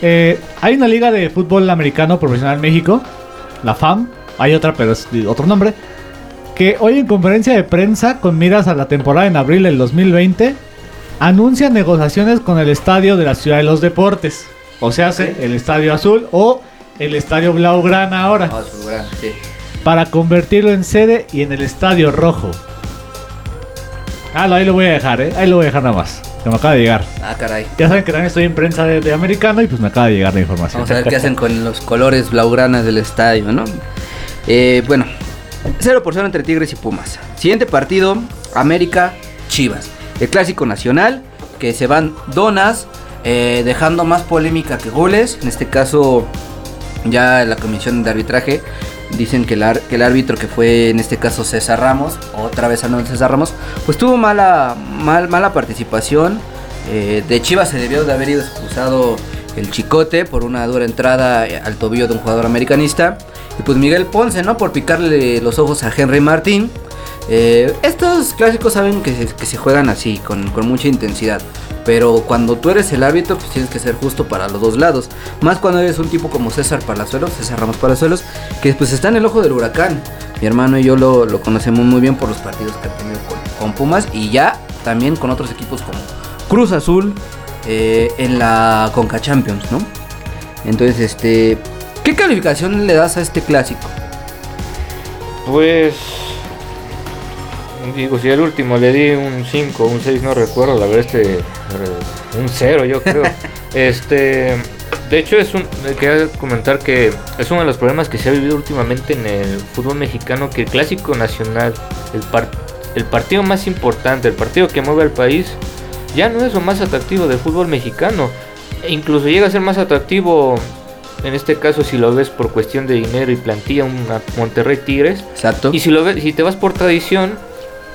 Eh, hay una liga de fútbol americano profesional en México, la FAM. Hay otra, pero es de otro nombre. Que hoy en conferencia de prensa, con miras a la temporada en abril del 2020, anuncia negociaciones con el estadio de la Ciudad de los Deportes. O sea, hace el Estadio Azul o el Estadio Blaugrana ahora. Ah, sí. Para convertirlo en sede y en el Estadio Rojo. Ah, no, ahí lo voy a dejar, ¿eh? Ahí lo voy a dejar nada más. Que me acaba de llegar. Ah, caray. Ya saben que también estoy en prensa de, de americano y pues me acaba de llegar la información. Vamos a ver qué hacen con los colores blaugranas del estadio, ¿no? Eh, bueno, 0 por 0 entre Tigres y Pumas. Siguiente partido, América Chivas. El clásico nacional, que se van donas, eh, dejando más polémica que goles. En este caso, ya la comisión de arbitraje dicen que el, árbitro que fue en este caso César Ramos, otra vez hablando de César Ramos, pues tuvo mala, mal- mala participación. Eh, de Chivas se debió de haber ido expulsado el Chicote por una dura entrada al tobillo de un jugador americanista. Y pues Miguel Ponce, ¿no? Por picarle los ojos a Henry Martín. Eh, estos clásicos saben que se, juegan así, con, mucha intensidad. Pero cuando tú eres el árbitro, pues tienes que ser justo para los dos lados. Más cuando eres un tipo como César Palazuelos, César Ramos Palazuelos, que pues está en el ojo del huracán. Mi hermano y yo lo, conocemos muy bien por los partidos que ha tenido con, con Pumas y ya también con otros equipos como Cruz Azul eh, en la Conca Champions, ¿no? Entonces, este, ¿qué calificación le das a este clásico? Pues. Digo, si el último le di un 5, un 6, no recuerdo, la verdad, este. Un 0, yo creo. este. De hecho, es un. Quería comentar que es uno de los problemas que se ha vivido últimamente en el fútbol mexicano: que el clásico nacional, el, par- el partido más importante, el partido que mueve al país, ya no es lo más atractivo del fútbol mexicano. E incluso llega a ser más atractivo, en este caso, si lo ves por cuestión de dinero y plantilla, un Monterrey Tigres. Exacto. Y si lo ves, si te vas por tradición,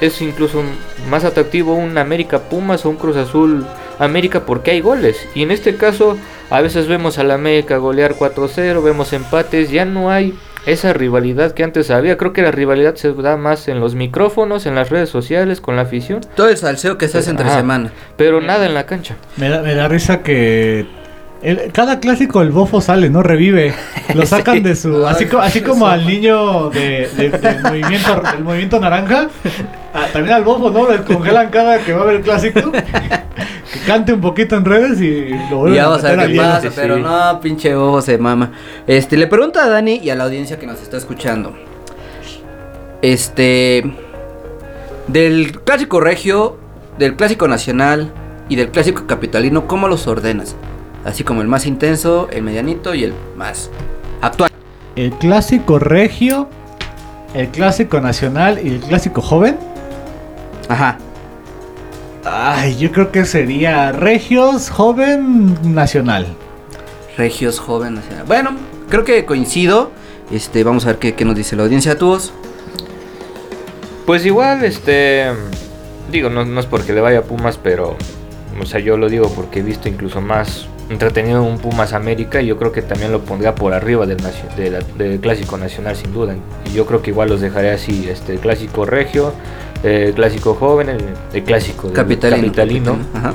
es incluso más atractivo un América Pumas o un Cruz Azul América porque hay goles. Y en este caso, a veces vemos al América golear 4-0, vemos empates, ya no hay esa rivalidad que antes había. Creo que la rivalidad se da más en los micrófonos, en las redes sociales, con la afición, Todo el salseo que se hace entre Ajá. semana. pero nada en la cancha. Me da, me da risa que el- cada clásico el bofo sale, ¿no? Revive. Lo sacan de su. Así, así como al niño de, de- del movimiento, del movimiento naranja. Ah, también al bofo, ¿no? Le congelan cada que va a haber el clásico. Que cante un poquito en redes y lo Y vuelven ya a vamos a ver qué pasa, sí, pero no, pinche ojo se mama. Este, le pregunto a Dani y a la audiencia que nos está escuchando. Este. Del clásico regio, del clásico nacional y del clásico capitalino, ¿cómo los ordenas? Así como el más intenso, el medianito y el más actual. El clásico regio, el clásico nacional y el clásico joven. Ajá. Ay, yo creo que sería Regios Joven Nacional. Regios Joven Nacional. Bueno, creo que coincido. Este, vamos a ver qué, qué nos dice la audiencia. ¿Tú? Pues igual, este. Digo, no, no es porque le vaya a Pumas, pero. O sea, yo lo digo porque he visto incluso más entretenido un Pumas América. Y yo creo que también lo pondría por arriba del, de la- del Clásico Nacional, sin duda. Y yo creo que igual los dejaré así: este, el Clásico Regio, el Clásico Joven, el, el Clásico Capitalino. Capitalino. Ajá.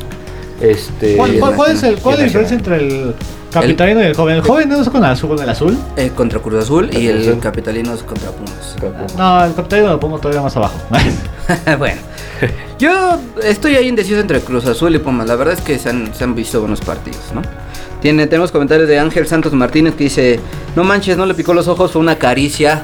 Este. ¿Cuál, cuál- cuál es, el, cuál es la diferencia entre el capitalino y el joven? ¿El joven no es con, azul, con el azul? Eh, contra Cruz Azul y el Azul. Capitalino es contra Pumas. No, el capitalino lo pongo todavía más abajo. bueno, yo estoy ahí indeciso entre Cruz Azul y Pumas. La verdad es que se han, se han visto buenos partidos, ¿no? Tiene, tenemos comentarios de Ángel Santos Martínez que dice: No manches, no le picó los ojos, fue una caricia.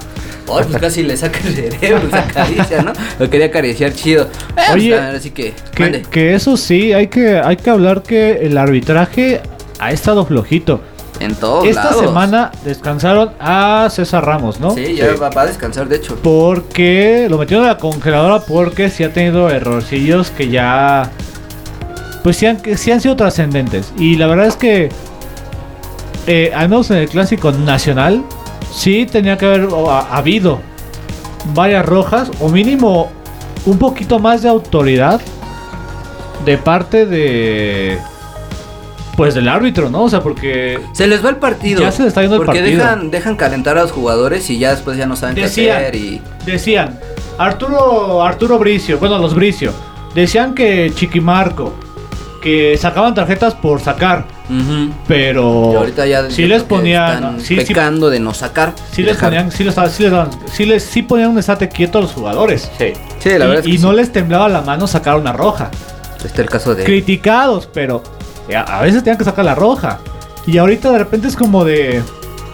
Ay, pues casi le saca el cerebro esa caricia, ¿no? Lo quería acariciar chido. Eh, Oye, pues, así que, que, que eso sí, hay que, hay que hablar que el arbitraje ha estado flojito. en todos Esta lados. semana descansaron a César Ramos, ¿no? Sí, ya Sí. Va, a descansar, de hecho. Porque lo metieron a la congeladora porque sí ha tenido errorcillos que ya. Pues sí han, sí han sido trascendentes. Y la verdad es que. eh, al menos en el clásico nacional. Sí tenía que haber habido varias rojas. O mínimo un poquito más de autoridad. De parte de. Pues del árbitro, ¿no? O sea, porque. Se les va el partido. Ya se les está yendo el porque partido. dejan, dejan calentar a los jugadores y ya después ya no saben Decían. qué hacer. Y... Decían, Arturo, Arturo Bricio, bueno, los Bricio, decían que Chiquimarco, que sacaban tarjetas por sacar, Pero Y ahorita ya sí les ponían, están sí, sí, pecando de no sacar. sí les Dejar. ponían, sí les, sí les daban- sí les- sí ponían un estate quieto a los jugadores. Sí. Sí, la y verdad es que y no les temblaba la mano sacar una roja. Está el caso de. Criticados, pero eh, a, veces tenían que sacar la roja. Y ahorita de repente es como de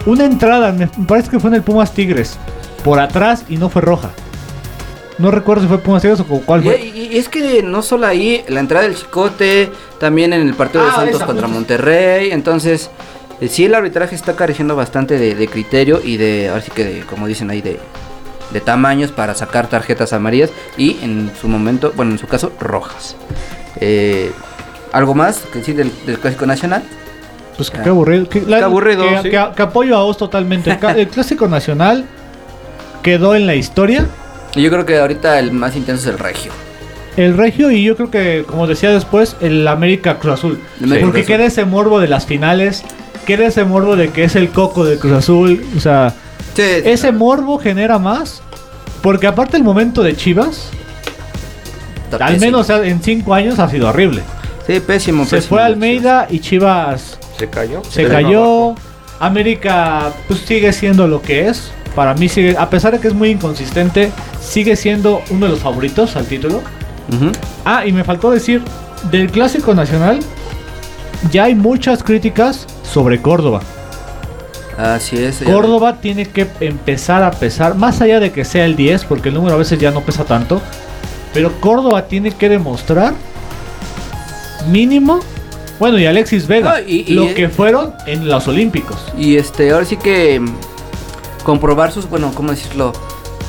una entrada, me parece que fue en el Pumas Tigres, por atrás y no fue roja. No recuerdo si fue Pumas Tigres o cuál fue. y- y es que no solo ahí, la entrada del Chicote, también en el partido de Ah, Santos esa, contra justo. Monterrey. Entonces, eh, sí, el arbitraje está careciendo bastante de, de criterio y de, ahora sí que, de, como dicen ahí, de, de tamaños para sacar tarjetas amarillas y en su momento, bueno, en su caso, rojas. Eh, ¿Algo más que decir del, del Clásico Nacional? Pues que qué aburrido. Que, Qué aburrido, que, sí. que- que apoyo a vos totalmente. El clásico nacional quedó en la historia. Y Yo creo que ahorita el más intenso es el Regio. El Regio y yo creo que, como decía después, el América Cruz Azul. América Porque Cruz Azul. queda ese morbo de las finales. Queda ese morbo de que es el coco de Cruz Azul. O sea, Sí, ese morbo genera más. Porque aparte el momento de Chivas, está al pésimo. menos en cinco años ha sido horrible. Sí, pésimo. Se pésimo. fue Almeida y Chivas Se cayó. se vino cayó. América pues sigue siendo lo que es. Para mí sigue, a pesar de que es muy inconsistente, sigue siendo uno de los favoritos al título. Ah, y me faltó decir, del Clásico Nacional ya hay muchas críticas sobre Córdoba. Así es. ya- Córdoba tiene que empezar a pesar, más allá de que sea el 10, porque el número a veces ya no pesa tanto, pero Córdoba tiene que demostrar mínimo, bueno, y Alexis Vega, Ah, y- y- lo que fueron en los Olímpicos. Y este, ahora sí que comprobar sus, bueno, ¿cómo decirlo?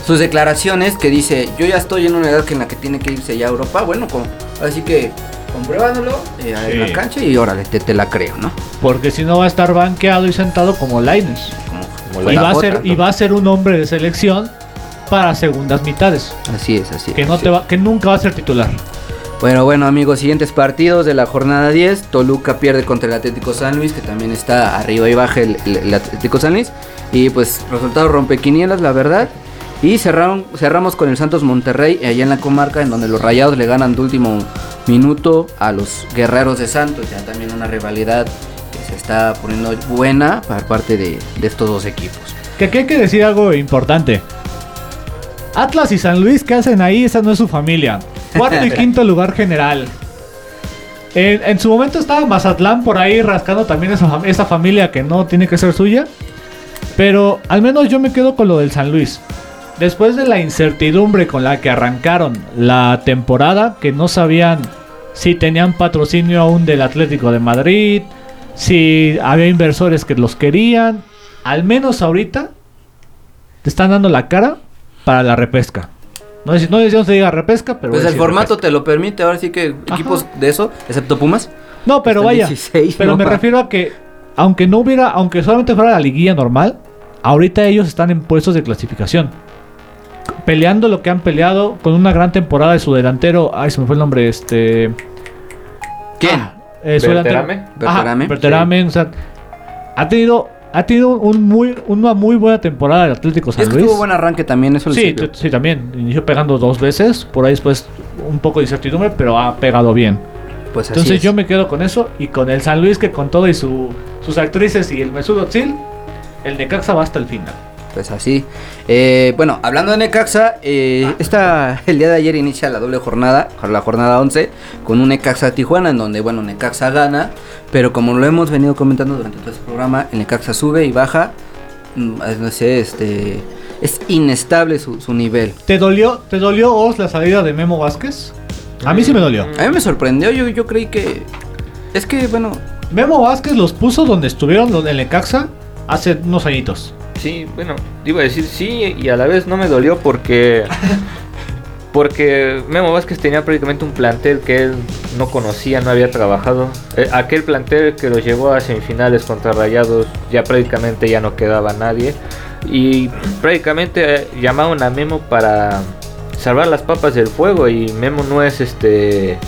Sus declaraciones que dice, yo ya estoy en una edad que en la que tiene que irse ya a Europa. Bueno, como, ahora sí que compruébándolo eh, en Sí. la cancha y órale, te, te la creo, ¿no? Porque si no va a estar banqueado y sentado como Laines. Como, Y va, a otra, ser, y va a ser un hombre de selección para segundas mitades. Así es, así Que, es. no te va, que nunca va a ser titular. Bueno, bueno amigos, siguientes partidos de la jornada 10. Toluca pierde contra el Atlético San Luis, que también está arriba y baja el, el- el Atlético San Luis. Y pues resultado rompequinielas, la verdad. Y cerraron, cerramos con el Santos Monterrey, allá en la comarca, en donde los rayados le ganan de último minuto a los guerreros de Santos. Ya también una rivalidad que se está poniendo buena por parte de, de estos dos equipos. Que aquí hay que decir algo importante. Atlas y San Luis, ¿qué hacen ahí? Esa no es su familia. Cuarto y quinto lugar general. En, en su momento estaba Mazatlán por ahí rascando también esa, esa familia que no tiene que ser suya. Pero al menos yo me quedo con lo del San Luis. Después de la incertidumbre con la que arrancaron la temporada, que no sabían si tenían patrocinio aún del Atlético de Madrid, si había inversores que los querían, al menos ahorita te están dando la cara para la repesca. No sé, si- no no se diga repesca, pero. Pues el formato repesca. te lo permite, ahora sí que equipos de eso, excepto Pumas. No, pero vaya. 16, pero no me refiero a que, aunque no hubiera, aunque solamente fuera la liguilla normal, ahorita ellos están en puestos de clasificación. Peleando lo que han peleado con una gran temporada de su delantero. Ay, se me fue el nombre, este. ¿Quién? Ah, eh, su delantero- Berterame. Ajá, Berterame. Berterame, o sea, ha tenido, ha tenido un muy, una muy buena temporada el Atlético San es que Luis. tuvo buen arranque también, eso Sí, sí, también. Inició pegando dos veces. Por ahí después un poco de incertidumbre, pero ha pegado bien. Pues así Entonces es. yo me quedo con eso y con el San Luis que con todo y su, sus actrices y el Mesut Özil, el Necaxa va hasta el final. Pues así. Eh, bueno, hablando de Necaxa, eh, esta, el día de ayer inicia la doble jornada, la jornada 11, con un Necaxa Tijuana, en donde, bueno, Necaxa gana, pero como lo hemos venido comentando durante todo este programa, el Necaxa sube y baja, mm, no sé, este, es inestable su, su nivel. ¿Te dolió, ¿Te dolió Oz la salida de Memo Vázquez? A mí sí me dolió. A mí me sorprendió, yo, yo creí que, es que, bueno, Memo Vázquez los puso donde estuvieron los del Necaxa hace unos añitos. Sí, bueno, iba a decir sí y a la vez no me dolió porque porque Memo Vázquez tenía prácticamente un plantel que él no conocía, no había trabajado. Eh, aquel plantel que lo llevó a semifinales contra Rayados ya prácticamente ya no quedaba nadie y prácticamente eh, llamaron a Memo para salvar las papas del fuego y Memo no es este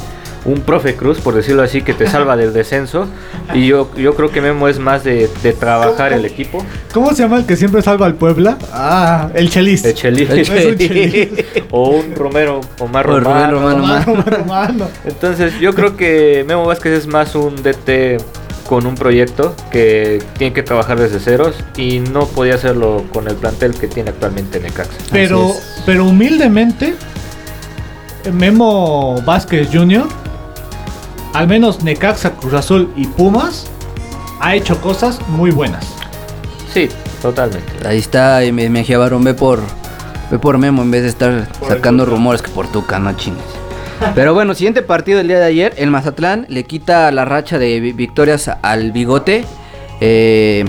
un profe Cruz, por decirlo así, que te salva del descenso. Y yo, yo creo que Memo es más de, de trabajar el equipo. ¿Cómo se llama el que siempre salva al Puebla? Ah, el Chelis. De Chelis. El un Chelis. o un Romero Omar O el Romano. Romano. Romano, romano. Entonces yo creo que Memo Vázquez es más un DT con un proyecto que tiene que trabajar desde ceros y no podía hacerlo con el plantel que tiene actualmente Necaxa. Pero, pero humildemente, Memo Vázquez Jr., al menos Necaxa, Cruz Azul y Pumas, ha hecho cosas muy buenas. Sí, totalmente. ahí está Me- Barón, ve por, ve por Memo en vez de estar sacando rumores que por Tuca, no chingues. Pero bueno, siguiente partido del día de ayer, el Mazatlán le quita la racha de vi- victorias al bigote. Eh,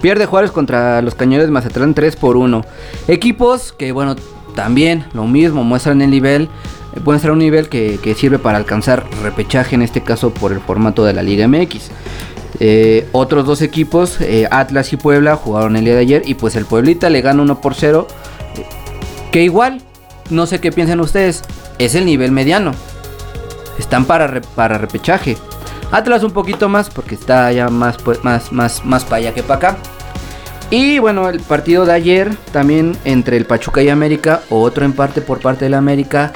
pierde Juárez contra los Cañones de Mazatlán 3 por 1. Equipos que, bueno, también lo mismo, muestran el nivel. Eh, Muestran un nivel que, sirve para alcanzar repechaje, en este caso por el formato de la Liga MX. Eh, otros dos equipos, eh, Atlas y Puebla, jugaron el día de ayer y pues el Pueblita le gana 1 por 0. eh, que igual, no sé qué piensan ustedes, es el nivel mediano. Están para, para repechaje. Atlas un poquito más porque está ya más, pues, más, más, más para allá que para acá. Y bueno, el partido de ayer también entre el Pachuca y América, otro empate por parte del América,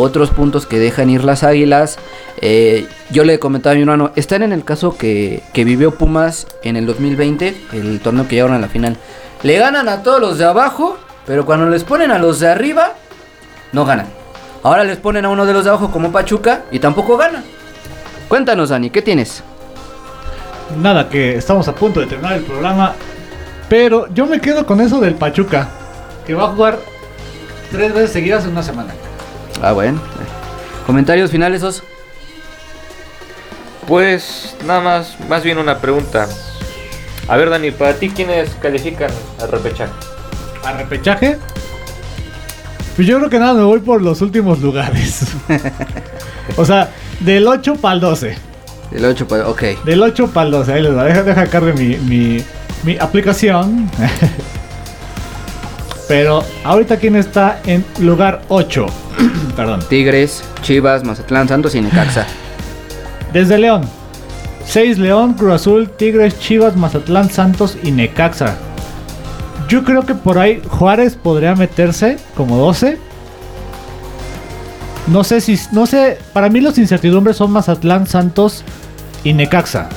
otros puntos que dejan ir las águilas. Eh, yo le comentaba a mi hermano, están en el caso que, que vivió Pumas en el 2020, el torneo que llegaron a la final. Le ganan a todos los de abajo, pero cuando les ponen a los de arriba, no ganan. Ahora les ponen a uno de los de abajo como Pachuca y tampoco ganan. Cuéntanos, Dani, ¿qué tienes? Nada, que estamos a punto de terminar el programa. Pero yo me quedo con eso del Pachuca, que va a jugar tres veces seguidas en una semana. Ah, bueno. Comentarios finales, Os. Pues nada más, más bien una pregunta. A ver, Dani, para ti, ¿quiénes califican al repechaje? ¿A repechaje? Pues yo creo que nada, me voy por los últimos lugares. o sea, del 8 para el 12. El 8, pues, ok. Del 8 para el 12. Ahí les va. Deja, deja cargue mi, mi, mi aplicación. Pero ahorita, ¿quién está en lugar 8? Perdón. Tigres, Chivas, Mazatlán, Santos y Necaxa. Desde León. 6 León, Cruz Azul, Tigres, Chivas, Mazatlán, Santos y Necaxa. Yo creo que por ahí Juárez podría meterse como 12. No sé si. No sé. Para mí los incertidumbres son Mazatlán, Santos y Necaxa.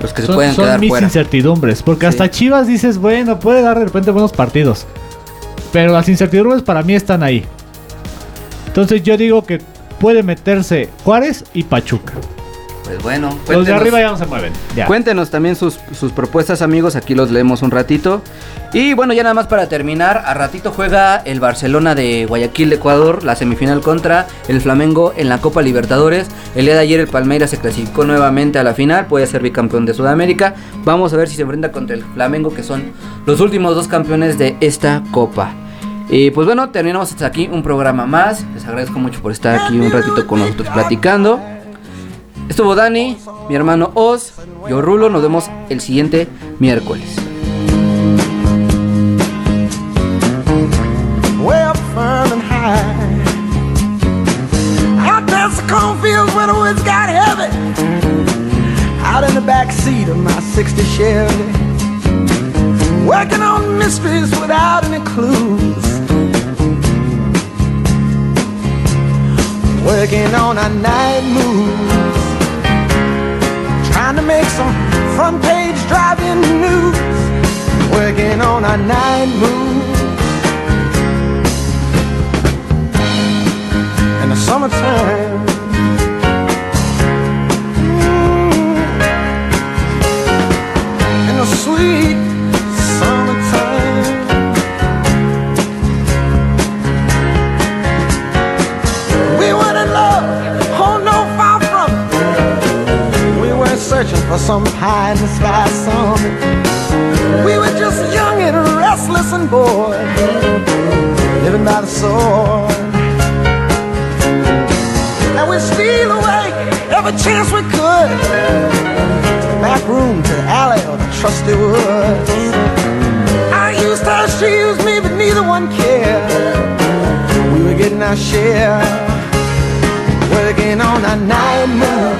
Los que se son pueden son quedar mis fuera. incertidumbres. Porque Sí. hasta Chivas dices, bueno, puede dar de repente buenos partidos. Pero las incertidumbres para mí están ahí. Entonces yo digo que puede meterse Juárez y Pachuca. Pues bueno, Los de arriba ya no se mueven. Ya. cuéntenos también sus, sus propuestas, amigos. Aquí los leemos un ratito. Y bueno, ya nada más para terminar. A ratito juega el Barcelona de Guayaquil, de Ecuador, la semifinal contra el Flamengo en la Copa Libertadores. El día de ayer el Palmeiras se clasificó nuevamente a la final. Puede ser bicampeón de Sudamérica. Vamos a ver si se enfrenta contra el Flamengo, que son los últimos dos campeones de esta Copa. Y pues bueno, terminamos hasta aquí un programa más. Les agradezco mucho por estar aquí un ratito con nosotros platicando. Estuvo Dani, mi hermano Oz, yo Rulo. Nos vemos el siguiente miércoles. Out in the back seat of my 60 Chevy. Working on mysteries without any clues. Working on a night moves. Trying to make some front page driving news. Working on a night moves. in the summertime. For some high in the sky summit. We were just young and restless and bored, living by the sword and we steal away every chance we could. Back room, to the alley, or the trusty woods. I used her, she used me, but neither one cared. We were getting our share, working on our night